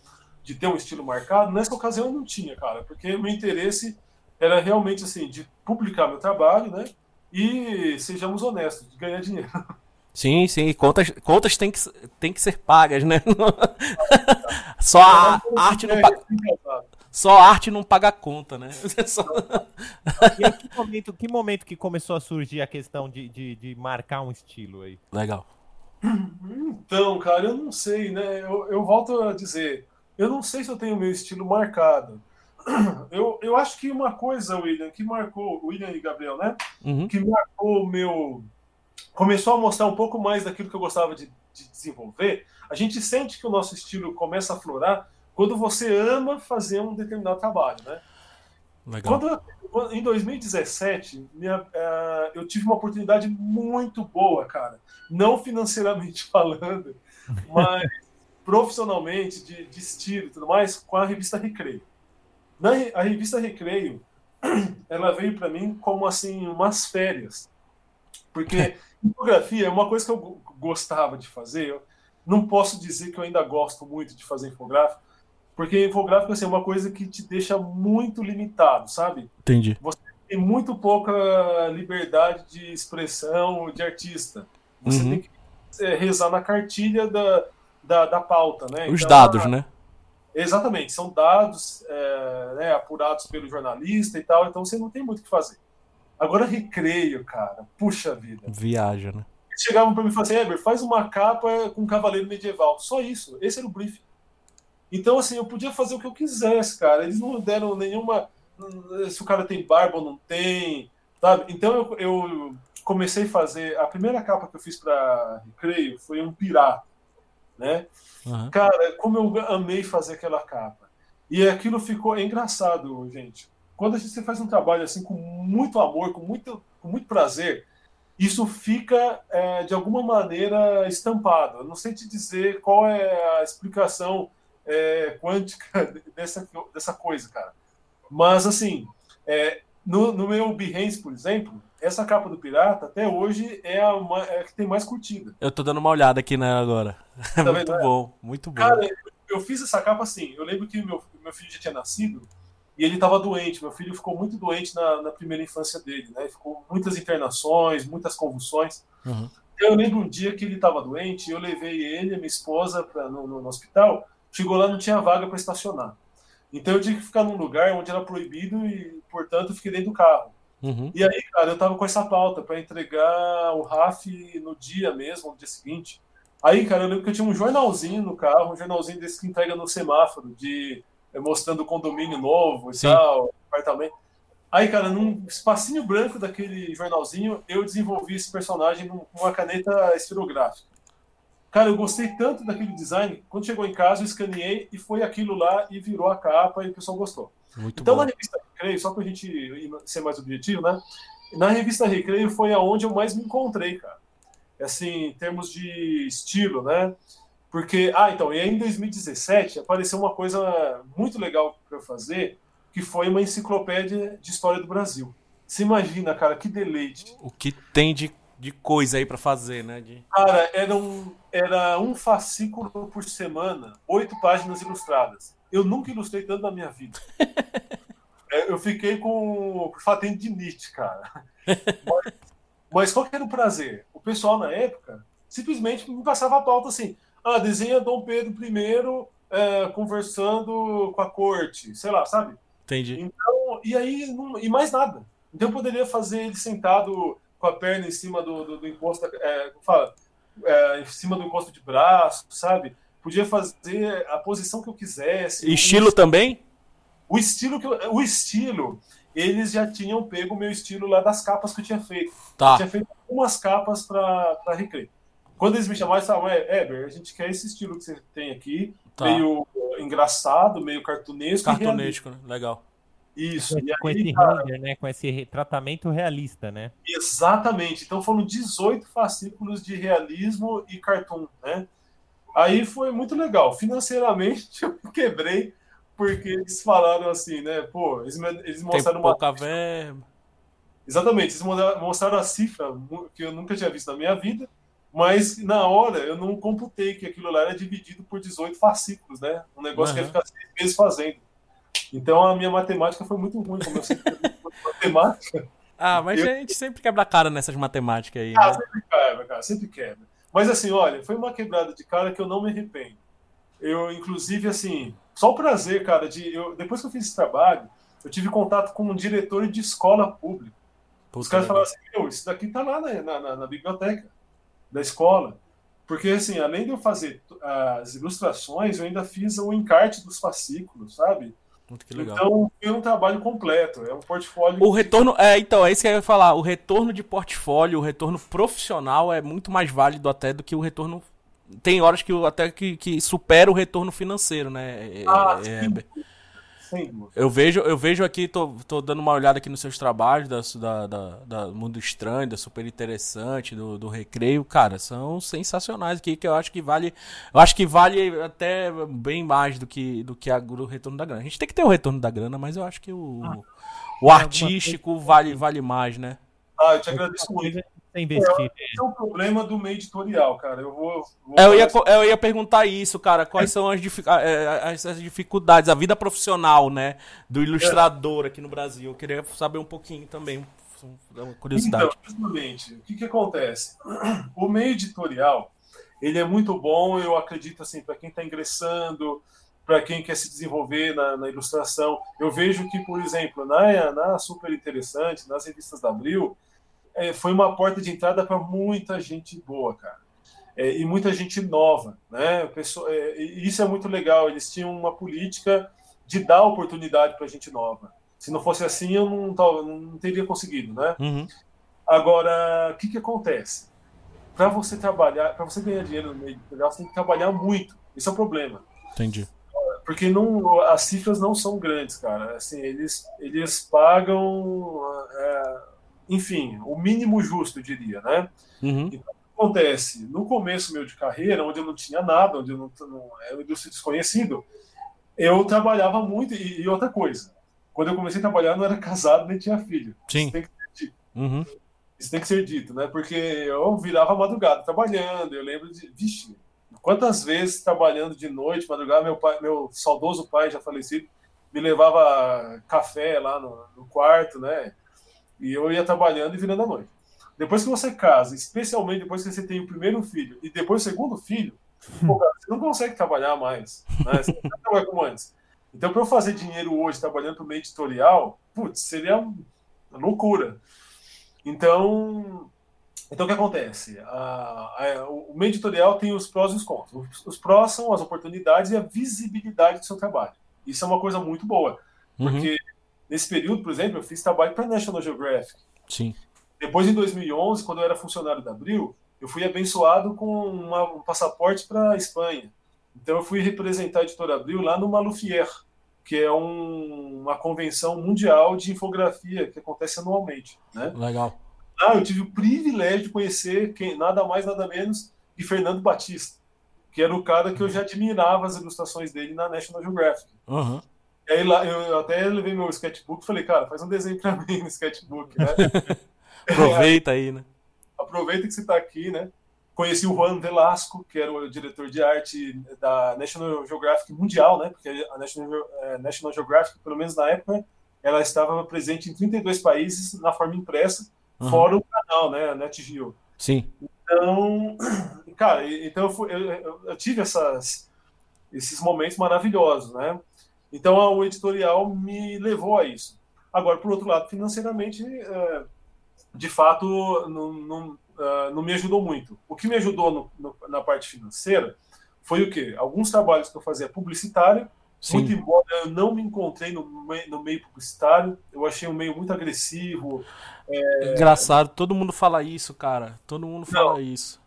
de ter um estilo marcado, nessa ocasião eu não tinha, cara, porque o meu interesse era realmente assim de publicar meu trabalho, né? E sejamos honestos, de ganhar dinheiro. Sim, sim, contas, contas têm, que, têm que ser pagas, né? Só a arte não paga. Só a arte não paga conta, né? Só... E que momento, que momento que começou a surgir a questão de, de, de, marcar um estilo aí? Legal. Então, cara, eu não sei, né? Eu, eu volto a dizer, eu não sei se eu tenho meu estilo marcado. Eu, eu acho que uma coisa, William, que marcou, William e Gabriel, né? Uhum. Que marcou o meu começou a mostrar um pouco mais daquilo que eu gostava de, de desenvolver, a gente sente que o nosso estilo começa a florar quando você ama fazer um determinado trabalho, né? Legal. Quando, em 2017, minha, uh, eu tive uma oportunidade muito boa, cara. Não financeiramente falando, mas profissionalmente, de, de estilo e tudo mais, com a revista Recreio. Na, a revista Recreio, ela veio para mim como assim umas férias. Porque Infografia é uma coisa que eu gostava de fazer. Eu não posso dizer que eu ainda gosto muito de fazer infográfico, porque infográfico assim, é uma coisa que te deixa muito limitado, sabe? Entendi. Você tem muito pouca liberdade de expressão de artista. Você uhum. tem que é, rezar na cartilha da, da, da pauta, né? Os então, dados, né? Exatamente, são dados é, né, apurados pelo jornalista e tal, então você não tem muito o que fazer. Agora recreio, cara. Puxa vida. Viaja, né? Eles chegavam para mim e falavam assim, Eber, faz uma capa com um cavaleiro medieval. Só isso. Esse era o briefing. Então, assim, eu podia fazer o que eu quisesse, cara. Eles não deram nenhuma. Se o cara tem barba ou não tem, sabe? Então eu, eu comecei a fazer. A primeira capa que eu fiz para Recreio foi um pirata, né? Uhum. Cara, como eu amei fazer aquela capa. E aquilo ficou é engraçado, gente quando a gente faz um trabalho assim com muito amor, com muito, com muito prazer, isso fica é, de alguma maneira estampado. Eu não sei te dizer qual é a explicação é, quântica dessa, dessa coisa, cara. Mas assim, é, no, no meu Behance, por exemplo, essa capa do Pirata até hoje é a, uma, é a que tem mais curtida. Eu tô dando uma olhada aqui né, agora. Tá muito vendo? bom, muito bom. Cara, eu fiz essa capa assim. Eu lembro que meu, meu filho já tinha nascido e ele estava doente. Meu filho ficou muito doente na, na, primeira infância dele, né? Ficou muitas internações, muitas convulsões. Uhum. Eu lembro um dia que ele estava doente, eu levei ele e minha esposa pra, no, no, hospital. Chegou lá, não tinha vaga para estacionar. Então eu tinha que ficar num lugar onde era proibido e, portanto, eu fiquei dentro do carro. Uhum. E aí, cara, eu tava com essa pauta para entregar o RAF no dia mesmo, no dia seguinte. Aí, cara, eu lembro que eu tinha um jornalzinho no carro, um jornalzinho desse que entrega no semáforo, de eh, mostrando o condomínio novo e Sim. tal, apartamento. Aí, cara, num espacinho branco daquele jornalzinho, eu desenvolvi esse personagem com uma caneta esferográfica. Cara, eu gostei tanto daquele design, quando chegou em casa, eu escaneei e foi aquilo lá e virou a capa e o pessoal gostou. Muito então, bom. na revista Recreio, só pra gente ser mais objetivo, né? Na revista Recreio foi aonde eu mais me encontrei, cara. Assim, em termos de estilo, né? Porque, ah, então, e aí em 2017 apareceu uma coisa muito legal para eu fazer, que foi uma enciclopédia de história do Brasil. Você imagina, cara, que deleite. O que tem de de coisa aí para fazer, né? De... Cara, era um, era um fascículo por semana, oito páginas ilustradas. Eu nunca ilustrei tanto na minha vida. é, eu fiquei com fatente de Nietzsche, cara. Mas, mas qual que era o prazer? O pessoal na época simplesmente me passava a pauta assim: ah, desenha Dom Pedro I é, conversando com a corte, sei lá, sabe? Entendi. Então, e aí, não, e mais nada. Então eu poderia fazer ele sentado com a perna em cima do, do, do encosto, é, fala, é, em cima do encosto de braço, sabe? Podia fazer a posição que eu quisesse. Estilo o, também? O estilo que eu, o estilo, eles já tinham pego o meu estilo lá das capas que eu tinha feito. Tá. Eu tinha feito algumas capas para Recreio. Quando eles me chamaram, eles falaram, é, Eber, a gente quer esse estilo que você tem aqui, tá. meio engraçado, meio cartunesco. Cartunesco, né? Legal. Isso. Com, com aí, esse cara, render, né? Com esse tratamento realista, né? Exatamente. Então foram 18 fascículos de realismo e cartoon, né? Aí foi muito legal. Financeiramente eu quebrei porque eles falaram assim, né? Pô, eles, eles mostraram Tem pouca uma verba. Exatamente, eles mostraram a cifra que eu nunca tinha visto na minha vida, mas na hora eu não computei que aquilo lá era dividido por 18 fascículos, né? Um negócio uhum. que ia ficar seis meses fazendo. Então a minha matemática foi muito ruim, como eu sempre matemática. Ah, mas eu... a gente sempre quebra a cara nessas matemáticas aí. Ah, né? sempre quebra, cara, sempre quebra. Mas assim, olha, foi uma quebrada de cara que eu não me arrependo. Eu, inclusive, assim, só o prazer, cara, de. Eu, depois que eu fiz esse trabalho, eu tive contato com um diretor de escola pública. Puta Os caras falaram assim, meu, isso daqui tá lá na, na, na biblioteca da escola. Porque, assim, além de eu fazer as ilustrações, eu ainda fiz o encarte dos fascículos, sabe? Muito que legal. Então, é um trabalho completo, é um portfólio. O retorno, é, então, é isso que eu ia falar. O retorno de portfólio, o retorno profissional é muito mais válido até do que o retorno. Tem horas que até que, que supera o retorno financeiro, né? É, ah, é, sim. Eu vejo, eu vejo aqui, tô, tô dando uma olhada aqui nos seus trabalhos da, da, da, da Mundo Estranho, da Super Interessante, do, do Recreio, cara, são sensacionais aqui, que eu acho que vale. Eu acho que vale até bem mais do que, do que a, o retorno da grana. A gente tem que ter o retorno da grana, mas eu acho que o, ah, o artístico vale, vale mais, né? Ah, eu te agradeço muito investir. É, esse é o problema do meio editorial, cara. Eu vou. vou eu, ia, eu ia perguntar isso, cara. Quais é. são as, as, dificuldades, a vida profissional, né, do ilustrador aqui no Brasil? Eu queria saber um pouquinho também, uma curiosidade. Então, justamente, o que, que acontece? O meio editorial, ele é muito bom, eu acredito, assim, para quem está ingressando, para quem quer se desenvolver na, na, ilustração. Eu vejo que, por exemplo, na, na Super Interessante, nas revistas da Abril, é, foi uma porta de entrada para muita gente boa, cara. É, e muita gente nova, né? Pessoa, é, isso é muito legal. Eles tinham uma política de dar oportunidade para gente nova. Se não fosse assim, eu não, não teria conseguido, né? Uhum. Agora, o que, que acontece? Para você trabalhar, para você ganhar dinheiro no meio editorial, você tem que trabalhar muito. Esse é o problema. Entendi. Porque não, as cifras não são grandes, cara. Assim, eles, eles pagam é, enfim, o mínimo justo, eu diria, né? Uhum. Então, o que acontece? No começo meu de carreira, onde eu não tinha nada, onde eu não, não era uma indústria desconhecido, eu trabalhava muito, e, e outra coisa, quando eu comecei a trabalhar, não era casado nem tinha filho. Sim. Isso tem que ser dito. Uhum. Isso tem que ser dito, né? Porque eu virava madrugada trabalhando. Eu lembro de. Vixe, quantas vezes trabalhando de noite, madrugada, meu, pai, meu saudoso pai já falecido me levava café lá no, no quarto, né? E eu ia trabalhando e virando a noite. Depois que você casa, especialmente depois que você tem o primeiro filho e depois o segundo filho, pô, cara, você não consegue trabalhar mais. Né? Você não como antes. Então, para eu fazer dinheiro hoje trabalhando para o meio editorial, putz, seria uma loucura. Então, então o que acontece? A, a, o meio editorial tem os prós e os contras. Os, os, prós são as oportunidades e a visibilidade do seu trabalho. Isso é uma coisa muito boa, Uhum. porque nesse período, por exemplo, eu fiz trabalho para National Geographic. Sim. Depois, em 2011, quando eu era funcionário da Abril, eu fui abençoado com uma, um passaporte para a Espanha. Então, eu fui representar a editora Abril lá no Malufier, que é um, uma convenção mundial de infografia que acontece anualmente. Né? Legal. Lá eu tive o privilégio de conhecer quem, nada mais, nada menos que Fernando Batista, que era o cara que eu já admirava as ilustrações dele na National Geographic. Uhum. E aí lá, eu até levei meu sketchbook e falei, cara, faz um desenho para mim no sketchbook, né? Aproveita aí, né? Aproveita que você está aqui, né? Conheci o Juan Velasco, que era o diretor de arte da National Geographic Mundial, né? Porque a National, National Geographic, pelo menos na época, ela estava presente em 32 países na forma impressa, Uhum. fora o canal, né? A NetGeo. Sim. Então, cara, então eu, fui- eu- eu tive essas, esses momentos maravilhosos, né? Então o editorial me levou a isso. Agora, por outro lado, financeiramente, eh, de fato, não, não, ah, não me ajudou muito. O que me ajudou no- no- na parte financeira foi o quê? Alguns trabalhos que eu fazia publicitário, muito Sim. embora eu não me encontrei no, no meio publicitário, eu achei um meio muito agressivo, Engraçado, todo mundo fala isso, cara. Todo mundo fala isso.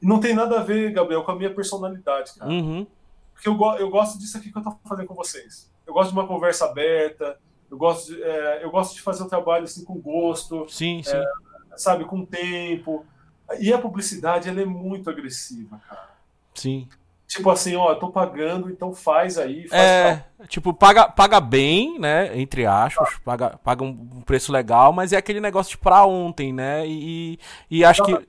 e não tem nada a ver, Gabriel, com a minha personalidade, cara. Uhum. Porque eu, go- eu gosto disso aqui que eu tô fazendo com vocês. Eu gosto de uma conversa aberta, eu gosto de, é, eu gosto de fazer o trabalho assim com gosto, Sim, sim. sabe, com tempo. E a publicidade, ela é muito agressiva, cara. Sim. Tipo assim, ó, eu tô pagando, então faz aí, faz pra- É, tipo, paga, paga bem, né? Entre aspas, paga, paga um um preço legal, mas é aquele negócio de pra ontem, né? E, e acho que.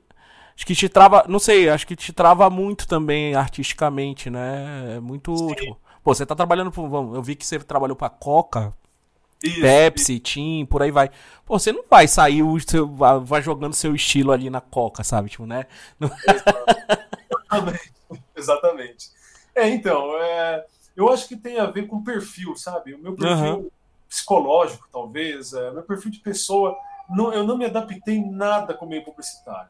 Acho que te trava. Não sei, acho que te trava muito também artisticamente, né? É muito. Tipo, pô, você tá trabalhando pro. Vamos, eu vi que você trabalhou pra Coca, Isso, Pepsi, Tim, por aí vai. Pô, você não vai sair, o seu, vai jogando seu estilo ali na Coca, sabe? Tipo, né? Não- Exatamente. Exatamente. É, então, é, eu acho que tem a ver com perfil, sabe? O meu perfil Aham. psicológico, talvez, é, meu perfil de pessoa, não, eu não me adaptei nada com o meio publicitário.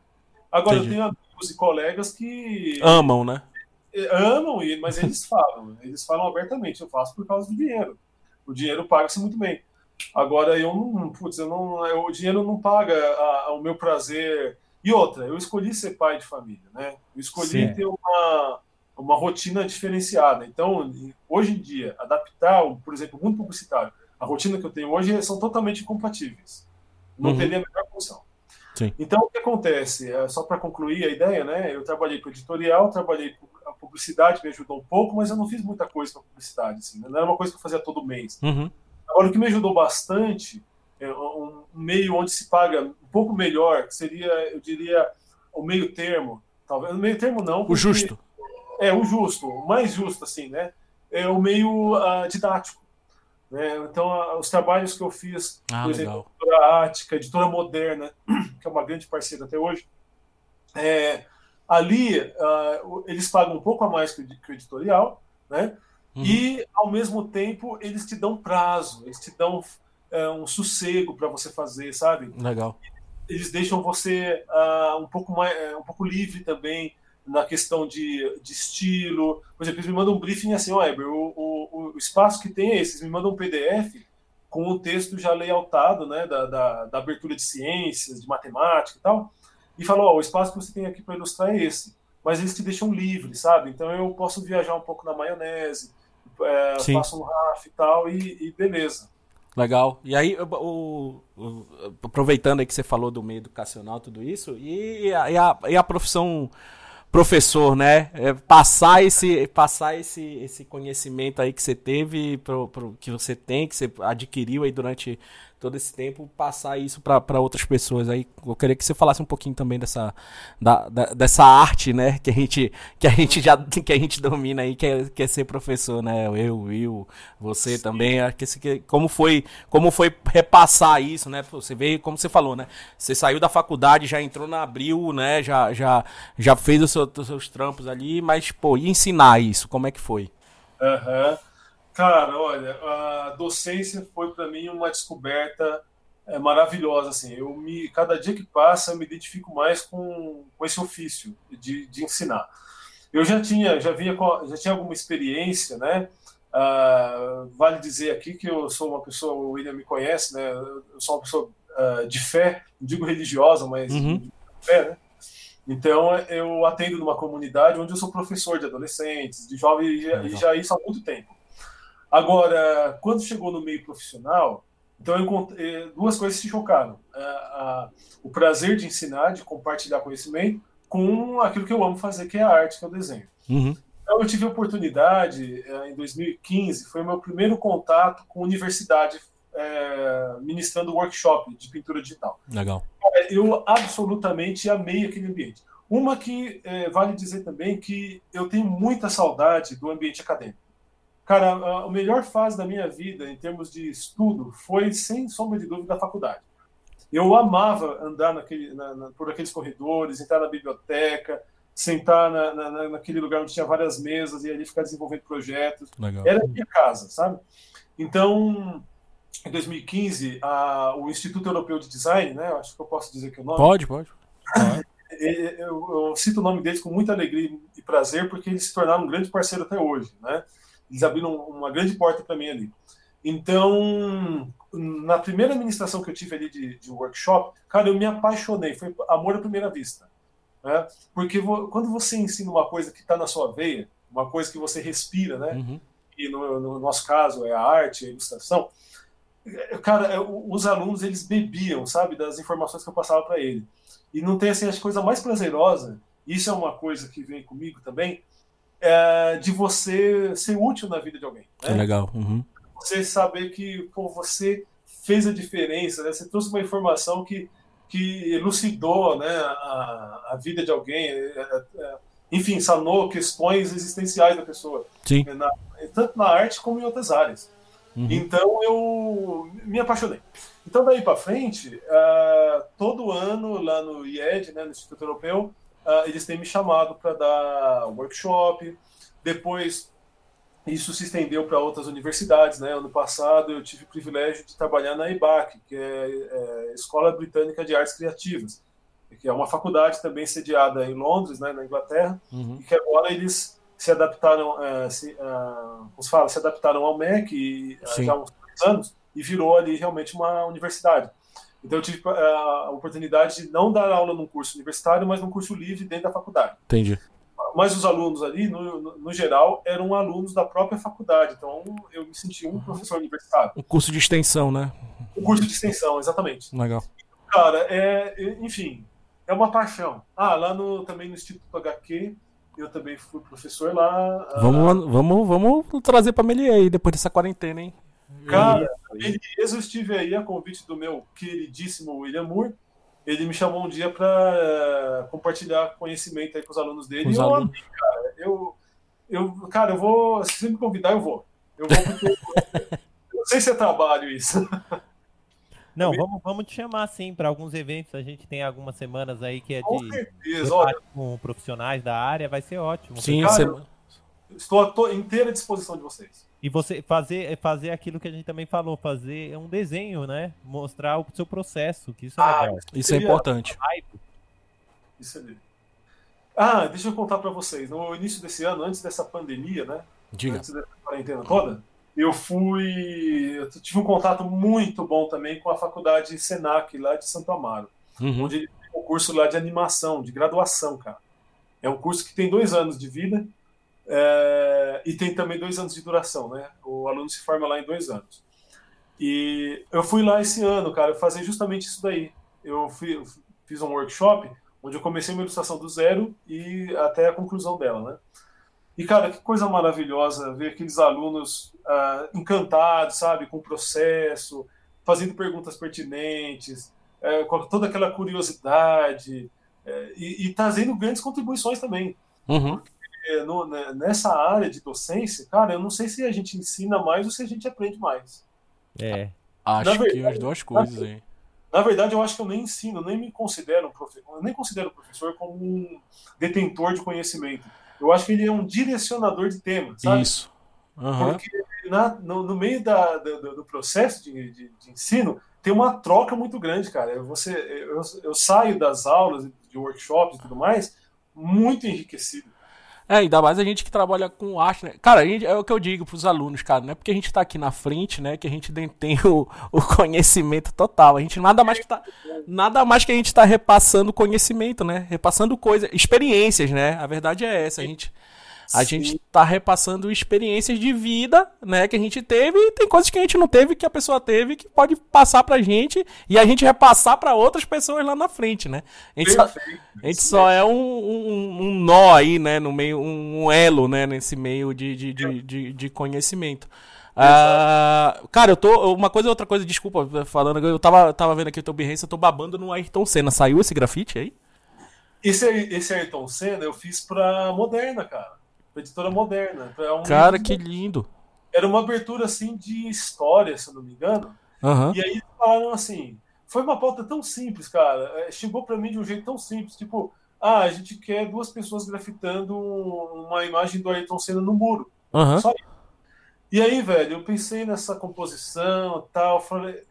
Agora, Entendi. eu tenho amigos e colegas que Amam, né? amam, ele, mas eles falam, eles falam abertamente, eu faço por causa do dinheiro. O dinheiro paga-se muito bem. Agora, eu não, putz, eu não, eu- o dinheiro não paga a- a- o meu prazer. E outra, eu escolhi ser pai de família, né? Eu escolhi Sim. ter uma, uma rotina diferenciada. Então, hoje em dia, adaptar, por exemplo, o mundo publicitário, a rotina que eu tenho hoje são totalmente incompatíveis. Não Uhum. teria a menor função. Sim. Então, o que acontece? É, Só para concluir a ideia, né? Eu trabalhei para editorial, trabalhei a publicidade, me ajudou um pouco, mas eu não fiz muita coisa para publicidade, assim, né? não era uma coisa que eu fazia todo mês. Uhum. Agora, o que me ajudou bastante é um meio onde se paga um pouco melhor, que seria, eu diria, o meio termo. Talvez o meio termo não. O justo. É, o justo, o mais justo, assim, né? É o meio ah, didático. Né? Então, ah, os trabalhos que eu fiz, Ah, por exemplo, legal. Editora Ática, editora Moderna, que é uma grande parceira até hoje, é, ali o- eles pagam um pouco a mais que o, editorial, né? Uhum. E, ao mesmo tempo, eles te dão prazo, eles te dão é, um sossego para você fazer, sabe? Legal. Eles deixam você ah, um, pouco mais, eh, um pouco livre também na questão de, de estilo. Por exemplo, eles me mandam um briefing assim, ó, Eber, o, o, o espaço que tem é esse. Eles me mandam um PDF com o texto já layoutado, né, da, da, da abertura de ciências, de matemática e tal, e falam, ó, o espaço que você tem aqui para ilustrar é esse. Mas eles te deixam livre, sabe? Então eu posso viajar um pouco na maionese, Sim. faço um RAF e tal, e, e beleza. Legal. E aí, o, o- aproveitando aí que você falou do meio educacional, tudo isso, e a, e a, e a profissão professor, né? É passar esse, passar esse, esse conhecimento aí que você teve, pro, pro, que você tem, que você adquiriu aí durante todo esse tempo, passar isso para outras pessoas. Aí eu queria que você falasse um pouquinho também dessa, da, da, dessa arte, né? Que a gente, que a gente já que a gente domina aí, que é, que é ser professor, né? Eu, Will, você Sim. também. Que, que, como foi como foi repassar isso, né? Você veio, como você falou, né? Você saiu da faculdade, já entrou na Abril, né? Já, já, já fez os seus, os seus trampos ali, mas, pô, e ensinar isso? Como é que foi? Aham. Uhum. Cara, olha, a docência foi para mim uma descoberta é, maravilhosa. Assim, eu me, cada dia que passa, eu me identifico mais com, com esse ofício de, de ensinar. Eu já tinha, já vinha, já tinha alguma experiência, né? Uh, vale dizer aqui que eu sou uma pessoa, o William me conhece, né? Eu sou uma pessoa uh, de fé, não digo religiosa, mas uhum. de fé, né? Então, eu atendo numa comunidade onde eu sou professor de adolescentes, de jovens, e já, e já isso há muito tempo. Agora, quando chegou no meio profissional, então encontrei, duas coisas se chocaram: a, a, o prazer de ensinar, de compartilhar conhecimento, com aquilo que eu amo fazer, que é a arte, que é o desenho. Uhum. Então, eu tive a oportunidade, eh, em 2015, foi o meu primeiro contato com universidade é, ministrando workshop de pintura digital. Legal. Eu absolutamente amei aquele ambiente. Uma que é, vale dizer também que eu tenho muita saudade do ambiente acadêmico. Cara, a melhor fase da minha vida em termos de estudo foi, sem sombra de dúvida, a faculdade. Eu amava andar naquele, na, na, por aqueles corredores, entrar na biblioteca, sentar na, na, naquele lugar onde tinha várias mesas e ali ficar desenvolvendo projetos. Legal. Era a minha casa, sabe? Então, em 2015, a, o Instituto Europeu de Design, né? Acho que eu posso dizer que é o nome. Pode, pode. Eu, eu, cito o nome deles com muita alegria e prazer, porque eles se tornaram um grande parceiro até hoje, né? Eles abriram uma grande porta para mim ali. Então, na primeira administração que eu tive ali de, de workshop, cara, eu me apaixonei. Foi amor à primeira vista. Né? Porque quando você ensina uma coisa que está na sua veia, uma coisa que você respira, né? Uhum. E no, no, nosso caso é a arte, a ilustração. Cara, é, os alunos eles bebiam, sabe, das informações que eu passava para ele. E não tem assim a coisa mais prazerosa. Isso é uma coisa que vem comigo também é, de você ser útil na vida de alguém. Né? É legal. Uhum. Você saber que pô, você fez a diferença, né? você trouxe uma informação que, que elucidou né, a, a vida de alguém, é, é, é enfim, sanou questões existenciais da pessoa. Sim. Na, tanto na arte como em outras áreas. Uhum. Então eu me apaixonei. Então daí para frente, uh, todo ano lá no IED, né, no Instituto Europeu, uh, eles têm me chamado para dar workshop. Depois, isso se estendeu para outras universidades. Né? Ano passado, eu tive o privilégio de trabalhar na EBAC, que é, é Escola Britânica de Artes Criativas, que é uma faculdade também sediada em Londres, né, na Inglaterra, uhum. e que agora eles se adaptaram, uh, se, uh, fala, se adaptaram ao MEC e, já há uns anos e virou ali realmente uma universidade. Então eu tive eh, a oportunidade de não dar aula num curso universitário, mas num curso livre dentro da faculdade. Entendi. Mas os alunos ali, no, no, no geral, eram alunos da própria faculdade. Então eu me senti um professor universitário. Um curso de extensão, né? Um curso de extensão, exatamente. Legal. Cara, é, enfim, é uma paixão. Ah, lá no, também no Instituto HQ, eu também fui professor lá. Vamos, ah, vamos, vamos trazer para Melier aí depois dessa quarentena, hein? Cara, ele, eu estive aí a convite do meu queridíssimo William Moore. Ele me chamou um dia para uh, compartilhar conhecimento aí com os alunos dele. Os e eu alunos. amei, cara. Eu, eu, cara, eu vou. Se você me convidar, eu vou. Eu vou porque. eu não sei se é trabalho isso. Não, vamos, vamos te chamar sim para alguns eventos. A gente tem algumas semanas aí que é com de certeza, olha, com profissionais da área, vai ser ótimo. Sim, Cara, você... estou à inteira disposição de vocês. E você fazer, fazer aquilo que a gente também falou, fazer um desenho, né? Mostrar o seu processo, que isso é Ah, legal. isso é importante. Isso é Ah, deixa eu contar para vocês. No início desse ano, antes dessa pandemia, né? Diga. Antes dessa quarentena toda, eu fui. Eu tive um contato muito bom também com a faculdade Senac, lá de Santo Amaro, Uhum. onde ele tem um curso lá de animação, de graduação, cara. É um curso que tem dois anos de vida é, e tem também dois anos de duração, né? O aluno se forma lá em dois anos. E eu fui lá esse ano, cara, fazer justamente isso daí. Eu fui, eu fiz um workshop onde eu comecei uma ilustração do zero e até a conclusão dela, né? E, cara, que coisa maravilhosa ver aqueles alunos uh, encantados, sabe, com o processo, fazendo perguntas pertinentes, uh, com toda aquela curiosidade uh, e, e, trazendo grandes contribuições também. Uhum. Porque no, né, nessa área de docência, cara, eu não sei se a gente ensina mais ou se a gente aprende mais. É. Acho verdade, que as duas coisas aí. Na verdade, eu acho que eu nem ensino, nem me considero um professor, nem considero o professor como um detentor de conhecimento eu acho que ele é um direcionador de temas, sabe? Isso. Uhum. Porque na, no, no, meio da, do, do processo de, de, de, ensino tem uma troca muito grande, cara. Você, eu, eu saio das aulas, de workshops e tudo mais, muito enriquecido. É, ainda mais a gente que trabalha com arte, né? Cara, gente, é o que eu digo pros alunos, cara, não é porque a gente tá aqui na frente, né, que a gente tem o, o conhecimento total. A gente nada mais que tá. Nada mais que a gente tá repassando conhecimento, né? Repassando coisas, experiências, né? A verdade é essa. A gente. A Sim. gente tá repassando experiências de vida, né, que a gente teve e tem coisas que a gente não teve que a pessoa teve que pode passar pra gente e a gente repassar para outras pessoas lá na frente, né? A gente, só, a gente só, é um, um, um, nó aí, né, no meio, um elo, né, nesse meio de, de, de, de, de conhecimento. Uh, cara, eu tô. Uma coisa outra coisa, desculpa, falando, eu tava, tava vendo aqui o teu Behance, eu tô babando no Ayrton Senna. Saiu esse grafite aí? Esse, esse Ayrton Senna eu fiz pra Moderna, cara editora moderna. É um Cara, que lindo. Era uma abertura assim de história, se eu não me engano. Uhum. E aí falaram assim: foi uma pauta tão simples, cara. É, chegou para mim de um jeito tão simples, tipo, ah, a gente quer duas pessoas grafitando uma imagem do Ayrton Senna no muro. Uhum. Só isso. E aí, velho, eu pensei nessa composição tal, falei,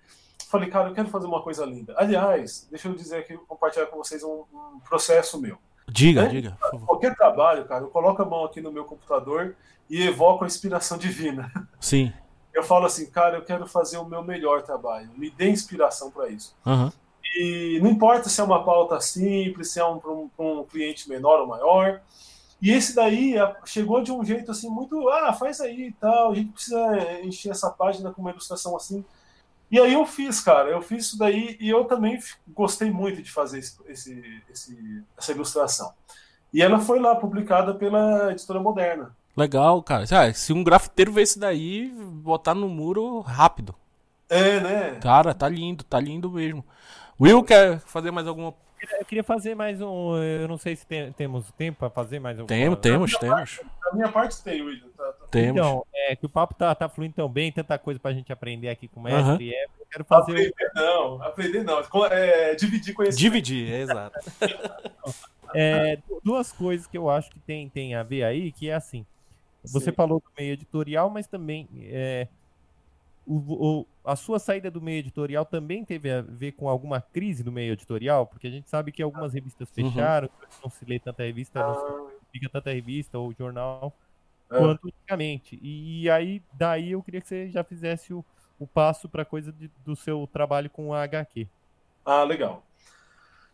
falei, cara, eu quero fazer uma coisa linda. Aliás, deixa eu dizer aqui, compartilhar com vocês um, um processo meu. Diga, né? diga. Qualquer trabalho, cara, eu coloco a mão aqui no meu computador e evoco a inspiração divina. Sim. Eu falo assim, cara, eu quero fazer o meu melhor trabalho. Me dê inspiração para isso. Uhum. E não importa se é uma pauta simples, se é um, um, um cliente menor ou maior. E esse daí chegou de um jeito assim muito, ah, faz aí e tal, a gente precisa encher essa página com uma ilustração assim. E aí eu fiz, cara, eu fiz isso daí e eu também gostei muito de fazer esse, esse, esse, essa ilustração. E ela foi lá publicada pela editora Moderna. Legal, cara. Ah, se um grafiteiro ver isso daí, botar no muro rápido. É, né? Cara, tá lindo, tá lindo mesmo. Will, quer fazer mais alguma eu queria fazer mais um. Eu não sei se tem, temos tempo para fazer mais um. Temos, temos, temos. Parte, a minha parte tem, William. Tá. Temos. Então, é que o papo tá, tá fluindo tão bem, tanta coisa pra gente aprender aqui com o mestre. Uhum. É, eu quero fazer. Aprender não, aprender não. É, dividir conhecimento. Dividir, é exato. é, duas coisas que eu acho que tem, tem a ver aí, que é assim. Você Sim. falou do meio editorial, mas também é, o, o, a sua saída do meio editorial também teve a ver com alguma crise do meio editorial? Porque a gente sabe que algumas revistas uhum. fecharam, uhum. não se lê tanta revista, não se ah. publica tanta revista ou jornal é. quanto antigamente. E aí, daí eu queria que você já fizesse o, o passo para coisa de, do seu trabalho com a HQ. Ah, legal.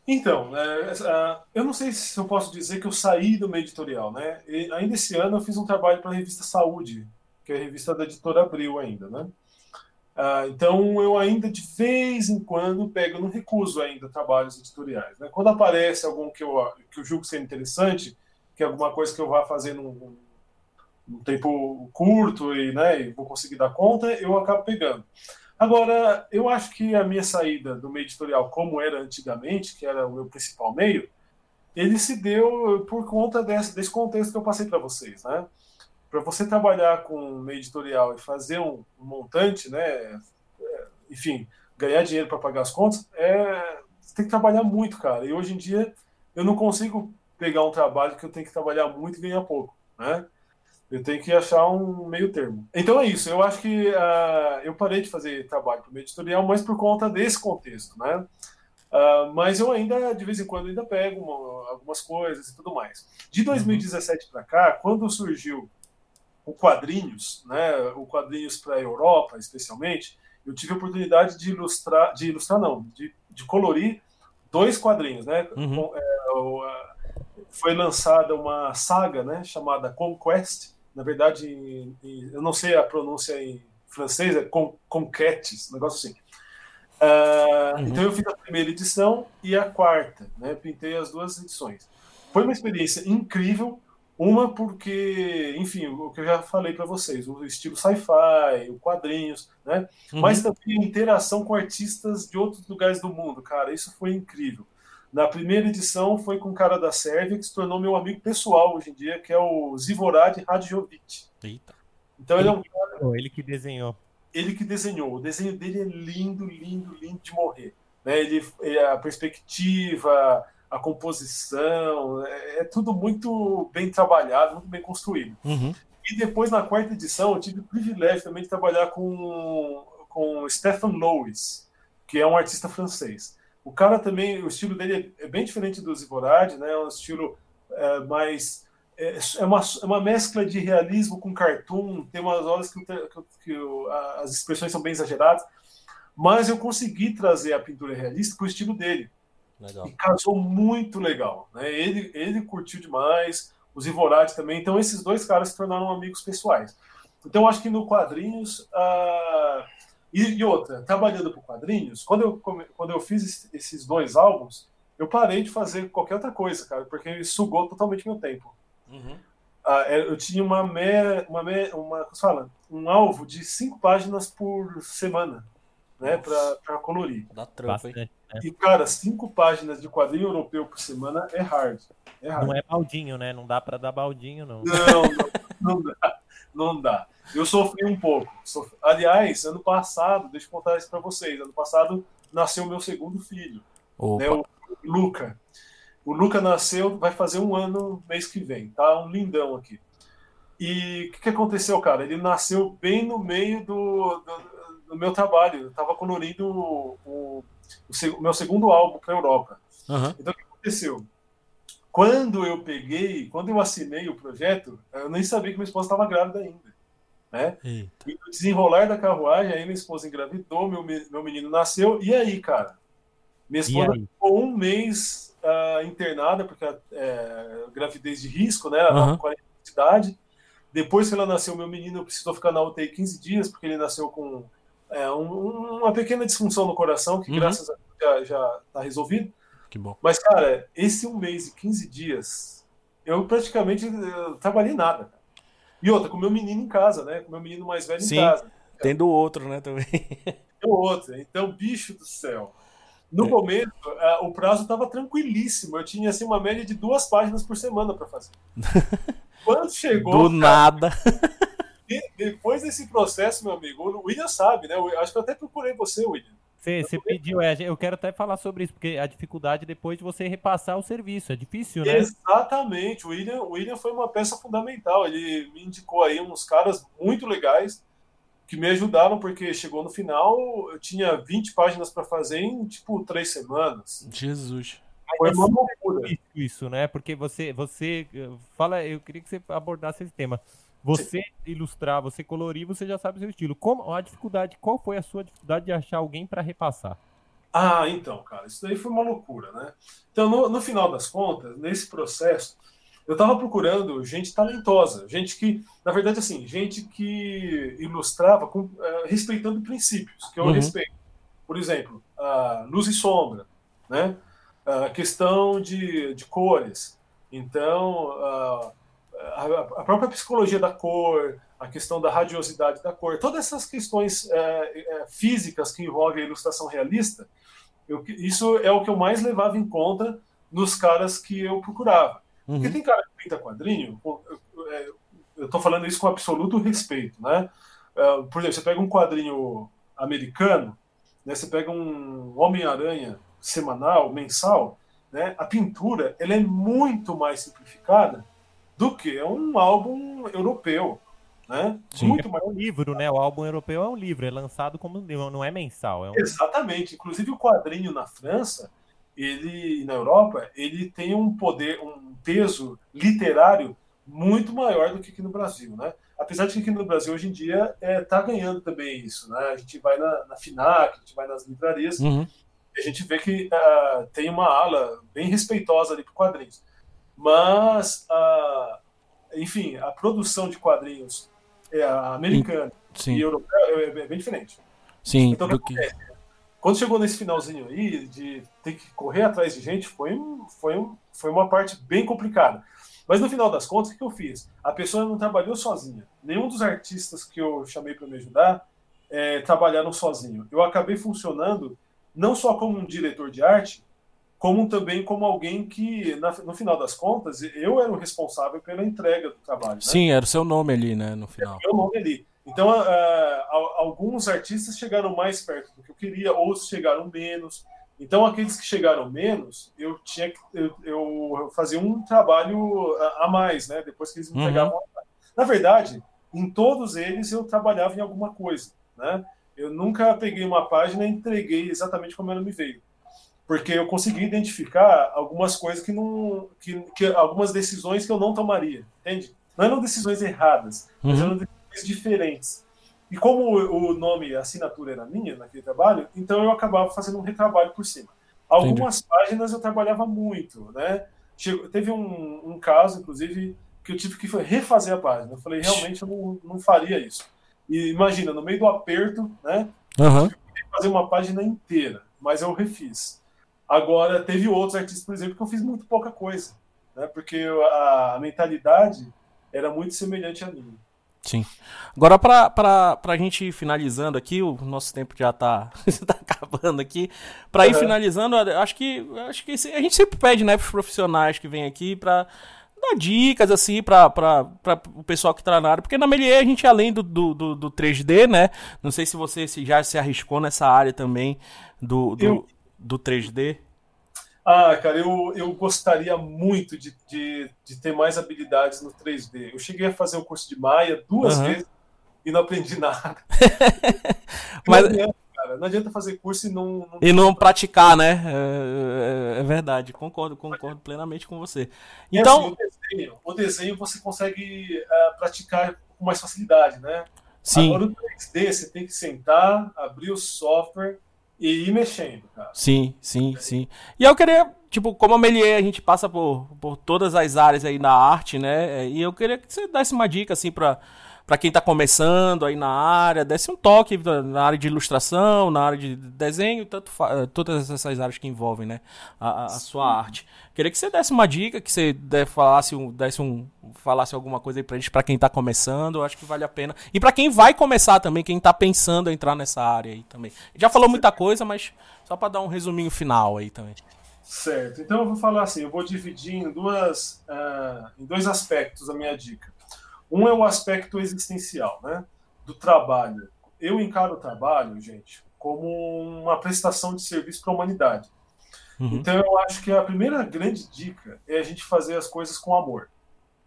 Então, é, é, eu não sei se eu posso dizer que eu saí do meio editorial, né? E ainda esse ano eu fiz um trabalho para a revista Saúde, que é a revista da editora Abril ainda, né? Ah, então eu ainda de vez em quando pego, não recuso ainda trabalhos editoriais. Né? Quando aparece algum que eu, que eu julgo ser interessante, que é alguma coisa que eu vá fazer num, num tempo curto e, né, vou conseguir dar conta, eu acabo pegando. Agora, eu acho que a minha saída do meio editorial, como era antigamente, que era o meu principal meio, ele se deu por conta desse, desse contexto que eu passei para vocês, né? para você trabalhar com meio editorial e fazer um, um montante, né, é, enfim, ganhar dinheiro para pagar as contas, é, você tem que trabalhar muito, cara. E hoje em dia eu não consigo pegar um trabalho que eu tenho que trabalhar muito e ganhar pouco, né? Eu tenho que achar um meio termo. Então é isso. Eu acho que uh, eu parei de fazer trabalho para meio editorial, mas por conta desse contexto, né? Uh, mas eu ainda, de vez em quando, ainda pego uma, algumas coisas e tudo mais. De 2017 para cá, quando surgiu o quadrinhos, né, o quadrinhos para a Europa, especialmente, eu tive a oportunidade de ilustrar, de ilustrar não, de, de colorir dois quadrinhos, né? Uhum. Com, é, o, a, foi lançada uma saga, né, chamada Conquest. Na verdade, em, em, eu não sei a pronúncia em francês, é Con, Conquetes, um negócio assim. Uh, uhum. Então eu fiz a primeira edição e a quarta, né? Pintei as duas edições. Foi uma experiência incrível. Uma porque, enfim, o que eu já falei para vocês, o estilo sci-fi, o quadrinhos, né? Uhum. Mas também a interação com artistas de outros lugares do mundo, cara, isso foi incrível. Na primeira edição foi com um cara da Sérvia que se tornou meu amigo pessoal hoje em dia, que é o Zivorad Radjovic. Eita. Então ele, ele é um cara... Ele que desenhou ele que desenhou. O desenho dele é lindo, lindo, lindo de morrer. Né? Ele, a perspectiva, a composição, é, é, tudo muito bem trabalhado, muito bem construído. Uhum. E depois, na quarta edição, eu tive o privilégio também de trabalhar com, com Stephen Lois, que é um artista francês. O cara também, o estilo dele é bem diferente do Zivorad, né? É um estilo é, mais é, é uma, é uma mescla de realismo com cartoon, tem umas horas que, que, que as expressões são bem exageradas, mas eu consegui trazer a pintura realista para o estilo dele. Legal. E casou muito legal. Né? Ele, ele curtiu demais, os Ivorati também. Então, esses dois caras se tornaram amigos pessoais. Então, acho que no quadrinhos. Uh... E, e, outra, trabalhando por quadrinhos, quando eu, quando eu fiz esses dois álbuns, eu parei de fazer qualquer outra coisa, cara, porque sugou totalmente meu tempo. Uhum. Ah, é, eu tinha uma mera, uma, mera, uma fala, um alvo de cinco páginas por semana, né, para colorir. Dá trampo, hein? Né? E, cara, cinco páginas de quadrinho europeu por semana é hard. É hard. Não é baldinho, né? Não dá para dar baldinho, não. Não, não, não, dá. Não dá. Eu sofri um pouco. Sofri... Aliás, ano passado, deixa eu contar isso para vocês. Ano passado nasceu meu segundo filho, né, o Luca. O Luca nasceu, vai fazer um ano mês que vem, tá? Um lindão aqui. E o que, que, aconteceu, cara? Ele nasceu bem no meio do, do, do meu trabalho. Eu estava colorindo o, o, o, meu segundo álbum para Europa. Uhum. Então, o que aconteceu? Quando eu peguei, quando eu assinei o projeto, eu nem sabia que minha esposa estava grávida ainda. Né? E no desenrolar da carruagem, aí minha esposa engravidou, meu, meu menino nasceu, e aí, cara? Minha esposa ficou um mês uh, internada, porque é, gravidez de risco, né? Ela uhum. 40 de idade. Depois que ela nasceu, meu menino precisou ficar na UTI 15 dias, porque ele nasceu com é, um, uma pequena disfunção no coração, que uhum. graças a Deus já está resolvido. Que bom. Mas, cara, esse um mês e 15 dias, eu praticamente eu trabalhei nada. E outra, com meu menino em casa, né? Com meu menino mais velho Sim, em casa. Tendo outro, né, também. Tem outro. Então, bicho do céu. No é. começo, uh, o prazo estava tranquilíssimo. Eu tinha assim, uma média de duas páginas por semana para fazer. Quando chegou. Do cara, nada. depois desse processo, meu amigo, o William sabe, né? Eu, acho que eu até procurei você, William. Você, você pediu, é, eu quero até falar sobre isso, porque a dificuldade depois de você repassar o serviço, é difícil, né? Exatamente, o William, o William foi uma peça fundamental, ele me indicou aí uns caras muito legais, que me ajudaram, porque chegou no final, eu tinha 20 páginas para fazer em, tipo, três semanas. Jesus. Foi uma loucura. Isso, né? Porque você, você fala, eu queria que você abordasse esse tema. Você ilustrar, você colorir, você já sabe o seu estilo. Como a dificuldade, qual foi a sua dificuldade de achar alguém para repassar? Ah, então, cara, isso daí foi uma loucura, né? Então, no, no final das contas, nesse processo, eu estava procurando gente talentosa, gente que, na verdade, assim, gente que ilustrava com, uh, respeitando princípios, que eu uhum. respeito. Por exemplo, a luz e sombra, né? a questão de, de cores. Então, uh, a, própria psicologia da cor, a questão da radiosidade da cor, todas essas questões uh, físicas que envolvem a ilustração realista, eu, isso é o que eu mais levava em conta nos caras que eu procurava. Uhum. Porque tem cara que pinta quadrinho, é, eu estou falando isso com absoluto respeito, né? É, por exemplo, você pega um quadrinho americano, né? Você pega um Homem-Aranha semanal, mensal, né? A pintura ela é muito mais simplificada do que um álbum europeu. Né? Sim. Muito mais... É um livro, né? O álbum europeu é um livro, é lançado como não é mensal. É um... Exatamente. Inclusive o quadrinho na França, ele na Europa, ele tem um poder, um peso literário muito maior do que aqui no Brasil, né? Apesar de que aqui no Brasil hoje em dia está é, tá ganhando também isso, né? A gente vai na, na FINAC, a gente vai nas livrarias, uhum. e a gente vê que uh, tem uma ala bem respeitosa ali para quadrinhos. Mas, uh, enfim, a produção de quadrinhos é, americana Sim. e europeia é, é, bem diferente. Sim, então, que... quando chegou nesse finalzinho aí, de ter que correr atrás de gente, foi, um, foi, um, foi uma parte bem complicada. Mas no final das contas, o que eu fiz? A pessoa não trabalhou sozinha. Nenhum dos artistas que eu chamei para me ajudar é, trabalharam sozinho. Eu acabei funcionando não só como um diretor de arte, como também como alguém que, na, no final das contas, eu era o responsável pela entrega do trabalho. Né? Sim, era o seu nome ali, né, no final. Era o meu nome ali. Então, uh, alguns artistas chegaram mais perto do que eu queria, outros chegaram menos. Então, aqueles que chegaram menos, eu tinha que eu, eu fazia um trabalho a, a, mais, né? Depois que eles me entregavam. Uhum. Na verdade, em todos eles eu trabalhava em alguma coisa, né? Eu nunca peguei uma página e entreguei exatamente como ela me veio, porque eu consegui identificar algumas coisas que não, que, que algumas decisões que eu não tomaria, entende? Não eram decisões erradas, uhum. mas eram decisões diferentes. E como o nome, a assinatura era minha naquele trabalho, então eu acabava fazendo um retrabalho por cima. Algumas Entendi. páginas eu trabalhava muito, né? Chegou, teve um, um, caso, inclusive, que eu tive que refazer a página. Eu falei, realmente eu não, não faria isso. E imagina, no meio do aperto, né? Uhum. fazer uma página inteira, mas eu refiz. Agora, teve outros artistas, por exemplo, que eu fiz muito pouca coisa, né? Porque a, a mentalidade era muito semelhante à minha. Sim. Agora, para a gente ir finalizando aqui, o nosso tempo já está tá acabando aqui. Para ir uhum. finalizando, acho que, acho que a gente sempre pede né, para os profissionais que vêm aqui para dar dicas assim para o pessoal que está na área. Porque na Melier a gente, além do, do, do, do 3D, né? Não sei se você se já se arriscou nessa área também do, do, Eu... do 3D. Ah, cara, eu, eu gostaria muito de, de, de, ter mais habilidades no 3D. Eu cheguei a fazer o curso de Maia duas uhum. vezes e não aprendi nada. Mas... Não adianta, cara. Não adianta fazer curso e não. não e não praticar, né? É, é, é, verdade, concordo, concordo plenamente com você. Então. Assim, o, desenho, o, desenho, você consegue uh, praticar com mais facilidade, né? Sim. Agora o 3D você tem que sentar, abrir o software e ir mexendo, cara. Sim, sim, sim. E eu queria, tipo, como Melier, a gente passa por, por todas as áreas aí na arte, né? E eu queria que você desse uma dica, assim, pra, para quem está começando aí na área, desse um toque na área de ilustração, na área de desenho, tanto todas essas áreas que envolvem né, a, a sua arte. Queria que você desse uma dica, que você falasse, desse um, falasse alguma coisa aí pra gente, para quem está começando, eu acho que vale a pena. E para quem vai começar também, quem está pensando em entrar nessa área aí também. Já falou muita coisa, mas só para dar um resuminho final aí também. Certo. Então eu vou falar assim, eu vou dividir em duas, uh, em dois aspectos a minha dica. Um é o aspecto existencial, né? Do trabalho. Eu encaro o trabalho, gente, como uma prestação de serviço para a humanidade. Uhum. Então eu acho que a primeira grande dica é a gente fazer as coisas com amor.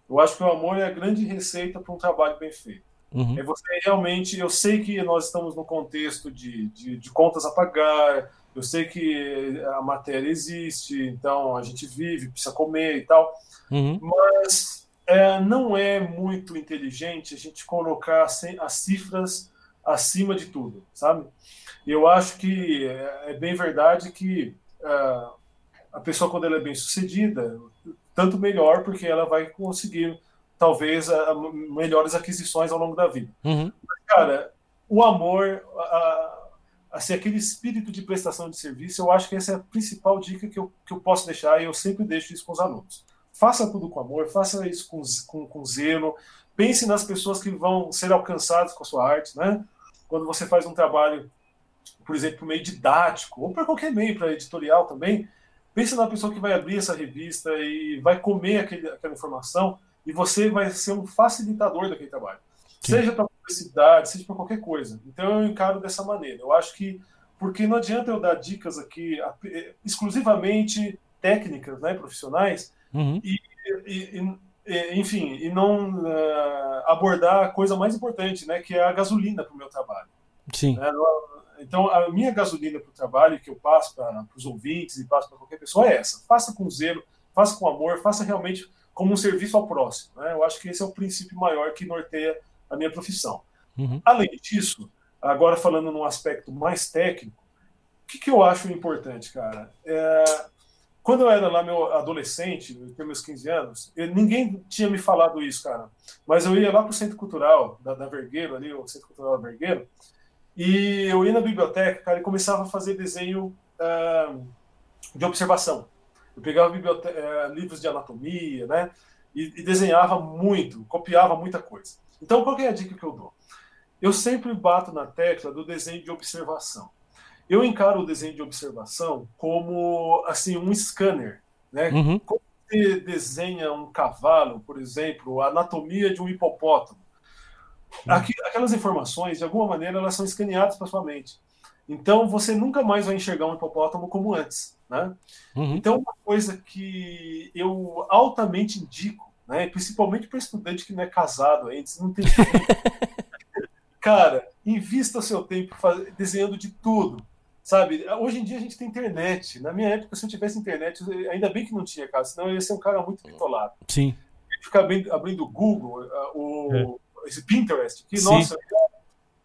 Eu acho que o amor é a grande receita para um trabalho bem feito. Uhum. É você realmente. Eu sei que nós estamos no contexto de, de, de, contas a pagar, eu sei que a matéria existe, então a gente vive, precisa comer e tal, uhum. mas é, não é muito inteligente a gente colocar as cifras acima de tudo, sabe? Eu acho que é, é bem verdade que uh, a pessoa, quando ela é bem sucedida, tanto melhor, porque ela vai conseguir, talvez, uh, melhores aquisições ao longo da vida. Uhum. Mas, cara, o amor, uh, assim, aquele espírito de prestação de serviço, eu acho que essa é a principal dica que eu, que eu posso deixar, e eu sempre deixo isso com os alunos. Faça tudo com amor, faça isso com, com, com zelo. Pense nas pessoas que vão ser alcançadas com a sua arte, né? Quando você faz um trabalho, por exemplo, meio didático, ou para qualquer meio, para editorial também, pense na pessoa que vai abrir essa revista e vai comer aquele, aquela informação e você vai ser um facilitador daquele trabalho. Sim. Seja para publicidade, seja para qualquer coisa. Então eu encaro dessa maneira. Eu acho que, porque não adianta eu dar dicas aqui exclusivamente técnicas, né, profissionais, Uhum. E, e, e, enfim, e não uh, abordar a coisa mais importante, né, que é a gasolina para o meu trabalho. Sim. Né? Então, a minha gasolina para o trabalho que eu passo para os ouvintes e passo para qualquer pessoa é essa: faça com zelo, faça com amor, faça realmente como um serviço ao próximo. Né? Eu acho que esse é o princípio maior que norteia a minha profissão. Uhum. Além disso, agora falando num aspecto mais técnico, o que, que eu acho importante, cara? É, quando eu era lá meu adolescente, eu tinha meus 15 anos, eu, ninguém tinha me falado isso, cara. Mas eu ia lá pro Centro Cultural da, da Vergueiro, ali, o Centro Cultural da Vergueiro, E eu ia na biblioteca, cara, e começava a fazer desenho uh, de observação. Eu pegava uh, livros de anatomia, né? E, e, desenhava muito, copiava muita coisa. Então, qual é a dica que eu dou? Eu sempre bato na tecla do desenho de observação. Eu encaro o desenho de observação como assim um scanner, né? Uhum. Como você desenha um cavalo, por exemplo, a anatomia de um hipopótamo. Uhum. Aqui, aquelas informações, de alguma maneira, elas são escaneadas para sua mente. Então, você nunca mais vai enxergar um hipopótamo como antes. Né? Uhum. Então, uma coisa que eu altamente indico, né, principalmente para estudante que não é casado ainda, não tem Cara, invista seu tempo desenhando de tudo. Sabe, hoje em dia a gente tem internet. Na minha época, se eu tivesse internet, ainda bem que não tinha, cara, senão eu ia ser um cara muito bitolado. Sim. Ficar abrindo, abrindo o Google, o, é. esse Pinterest, que, Sim. nossa,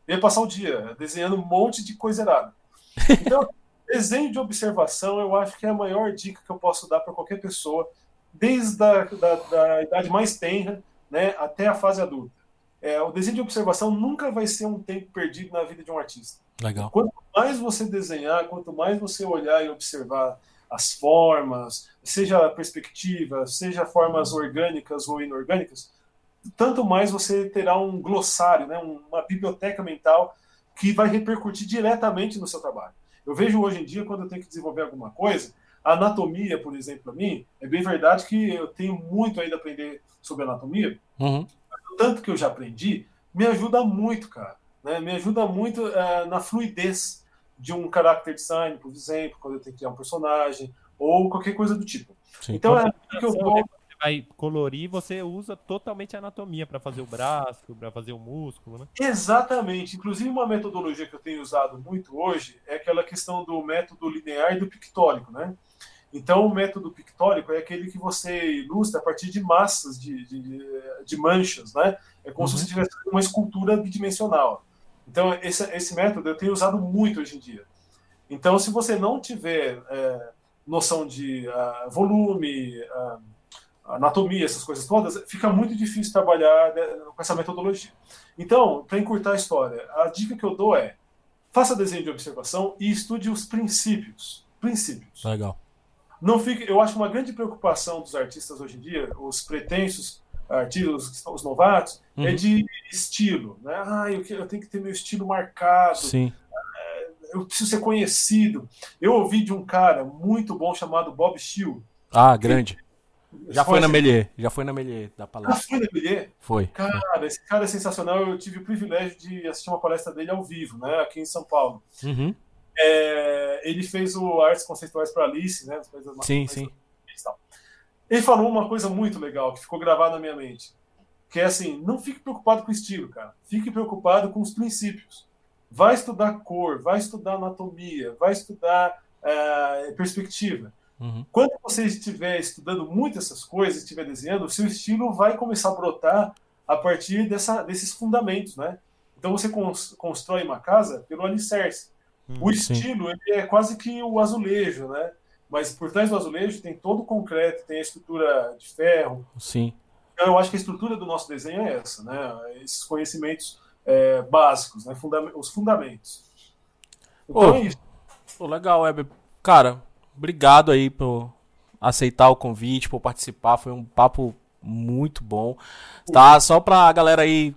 eu ia passar o dia desenhando um monte de coisa errada. Então, desenho de observação, eu acho que é a maior dica que eu posso dar para qualquer pessoa, desde a da, da idade mais tenra né, até a fase adulta. É, o desenho de observação nunca vai ser um tempo perdido na vida de um artista. Legal. Quanto mais você desenhar, quanto mais você olhar e observar as formas, seja a perspectiva, seja formas orgânicas ou inorgânicas, tanto mais você terá um glossário, né, uma biblioteca mental que vai repercutir diretamente no seu trabalho. Eu vejo hoje em dia, quando eu tenho que desenvolver alguma coisa, a anatomia, por exemplo, para mim, é bem verdade que eu tenho muito ainda a aprender sobre anatomia, uhum. Tanto que eu já aprendi, me ajuda muito, cara né, me ajuda muito uh, na fluidez de um character design, por exemplo, quando eu tenho que criar um personagem, ou qualquer coisa do tipo. Sim. Então é que eu vou. Você vai colorir, você usa totalmente a anatomia para fazer o braço, para fazer o músculo, né? Exatamente. Inclusive, uma metodologia que eu tenho usado muito hoje é aquela questão do método linear e do pictórico, né? Então, o método pictórico é aquele que você ilustra a partir de massas de, de, de manchas, né? É como uhum. se você tivesse uma escultura bidimensional. Então, esse, esse método eu tenho usado muito hoje em dia. Então, se você não tiver é, noção de uh, volume, uh, anatomia, essas coisas todas, fica muito difícil trabalhar né, com essa metodologia. Então, para encurtar a história, a dica que eu dou é faça desenho de observação e estude os princípios. Princípios. Legal. Não fique, eu acho uma grande preocupação dos artistas hoje em dia, os pretensos artistas, os novatos, é uhum. é de estilo. Né? Ah, eu, eu, tenho que ter meu estilo marcado. Sim. É, eu preciso ser conhecido. Eu ouvi de um cara muito bom chamado Bob Shield. Ah, grande. Já foi, na Melier, já foi na Melier da palestra. Já foi na Melier? Foi. Cara, esse cara é sensacional. Eu tive o privilégio de assistir uma palestra dele ao vivo, né, aqui em São Paulo. Uhum. É, ele fez o Artes Conceituais para Alice, né? Sim, sim. Ele falou uma coisa muito legal que ficou gravada na minha mente, que é assim, não fique preocupado com o estilo, cara. Fique preocupado com os princípios. Vai estudar cor, vai estudar anatomia, vai estudar uh, perspectiva. Uhum. Quando você estiver estudando muito essas coisas, estiver desenhando, o seu estilo vai começar a brotar a partir dessa, desses fundamentos, né? Então você constrói uma casa pelo alicerce. Hum, o estilo é quase que o azulejo, né? mas por trás do azulejo tem todo o concreto, tem a estrutura de ferro. Sim. Então, eu acho que a estrutura do nosso desenho é essa, né? Esses conhecimentos é, básicos, né? Funda os fundamentos. Então é isso. legal, Weber. Cara, obrigado aí por aceitar o convite, por participar. Foi um papo muito bom. Tá, só pra galera aí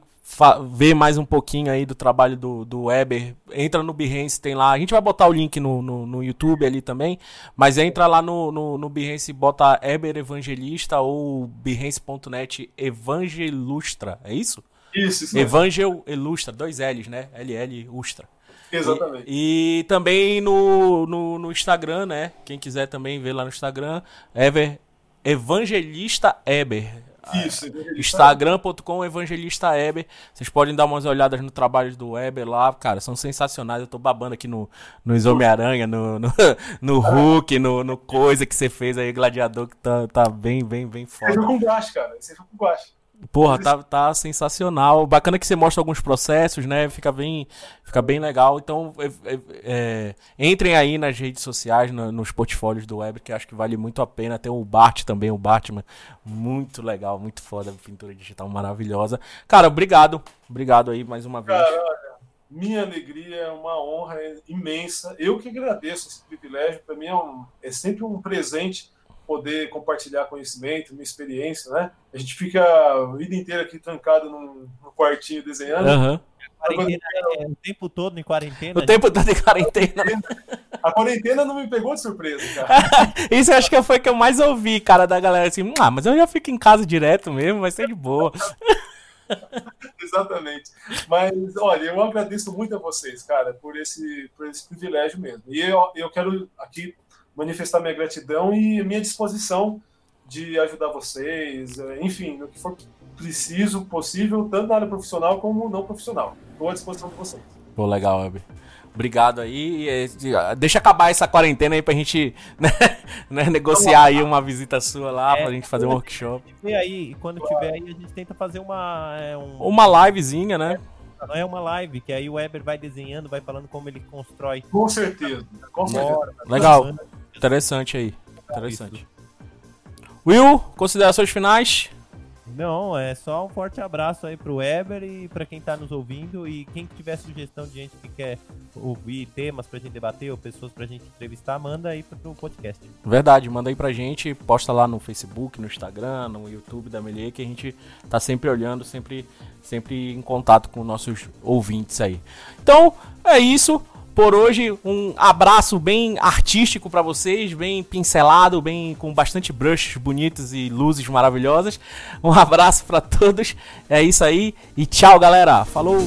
ver mais um pouquinho aí do trabalho do, do Weber, entra no Behance, tem lá. A gente vai botar o link no, no, no YouTube ali também, mas entra lá no, no, no Behance e bota Weber Evangelista ou Behance.net Evangelustra, é isso? Isso, isso. Evangel Ilustra, dois L's, né? LL Ustra. Exatamente. E, e, também no, no, no, Instagram, né? Quem quiser também ver lá no Instagram, Ever, Evangelista Eber. Isso, Instagram.com Evangelista Eber. Vocês podem dar umas olhadas no trabalho do Eber lá, cara, são sensacionais. Eu tô babando aqui no, nos Homem-Aranha, no, no, no Hulk, no, no coisa que você fez aí, Gladiador, que tá, tá bem, bem, bem foda. Você viu com guache, cara. Você viu com guache. Porra, tá, tá sensacional. Bacana que você mostra alguns processos, né? Fica bem, fica bem legal. Então, é, é, é, entrem aí nas redes sociais, no, nos portfólios do Web, que acho que vale muito a pena. Tem o Bart também, o Batman. Muito legal, muito foda. Pintura digital maravilhosa. Cara, obrigado. Obrigado aí mais uma vez. Minha alegria é uma honra imensa. Eu que agradeço esse privilégio. Para mim é, um, é sempre um presente poder compartilhar conhecimento, minha experiência, né? A gente fica a vida inteira aqui trancado num, num quartinho desenhando. Uhum. É, o tempo todo em quarentena. O tempo todo em quarentena. A quarentena não me pegou de surpresa, cara. Isso eu acho que foi o que eu mais ouvi, cara, da galera assim, ah, mas eu já fico em casa direto mesmo, vai ser de boa. Exatamente. Mas, olha, eu agradeço muito a vocês, cara, por esse, por esse privilégio mesmo. E eu, eu quero aqui manifestar minha gratidão e minha disposição de ajudar vocês, é, enfim, no que for preciso, possível, tanto na área profissional como não profissional. Estou à disposição de vocês. Pô, legal, Web. Obrigado aí. Deixa acabar essa quarentena aí pra gente né, né, negociar aí uma visita sua lá, é, pra gente fazer um workshop. E aí, quando tiver aí, a gente tenta fazer uma. É, um... Uma livezinha, né? Não é uma live, que aí o Weber vai desenhando, vai falando como ele constrói. Com certeza. Com certeza. Legal. Interessante aí. Interessante. Will, considerações finais? Não, é só um forte abraço aí pro Weber e para quem tá nos ouvindo. E quem tiver sugestão de gente que quer ouvir temas pra gente debater ou pessoas pra gente entrevistar, manda aí pro podcast. Verdade, manda aí pra gente, posta lá no Facebook, no Instagram, no YouTube da Melier, que a gente tá sempre olhando, sempre, sempre em contato com nossos ouvintes aí. Então, é isso por hoje. Um abraço bem artístico para vocês, bem pincelado, bem com bastante brushes bonitos e luzes maravilhosas. Um abraço para todos. É isso aí e tchau, galera. Falou.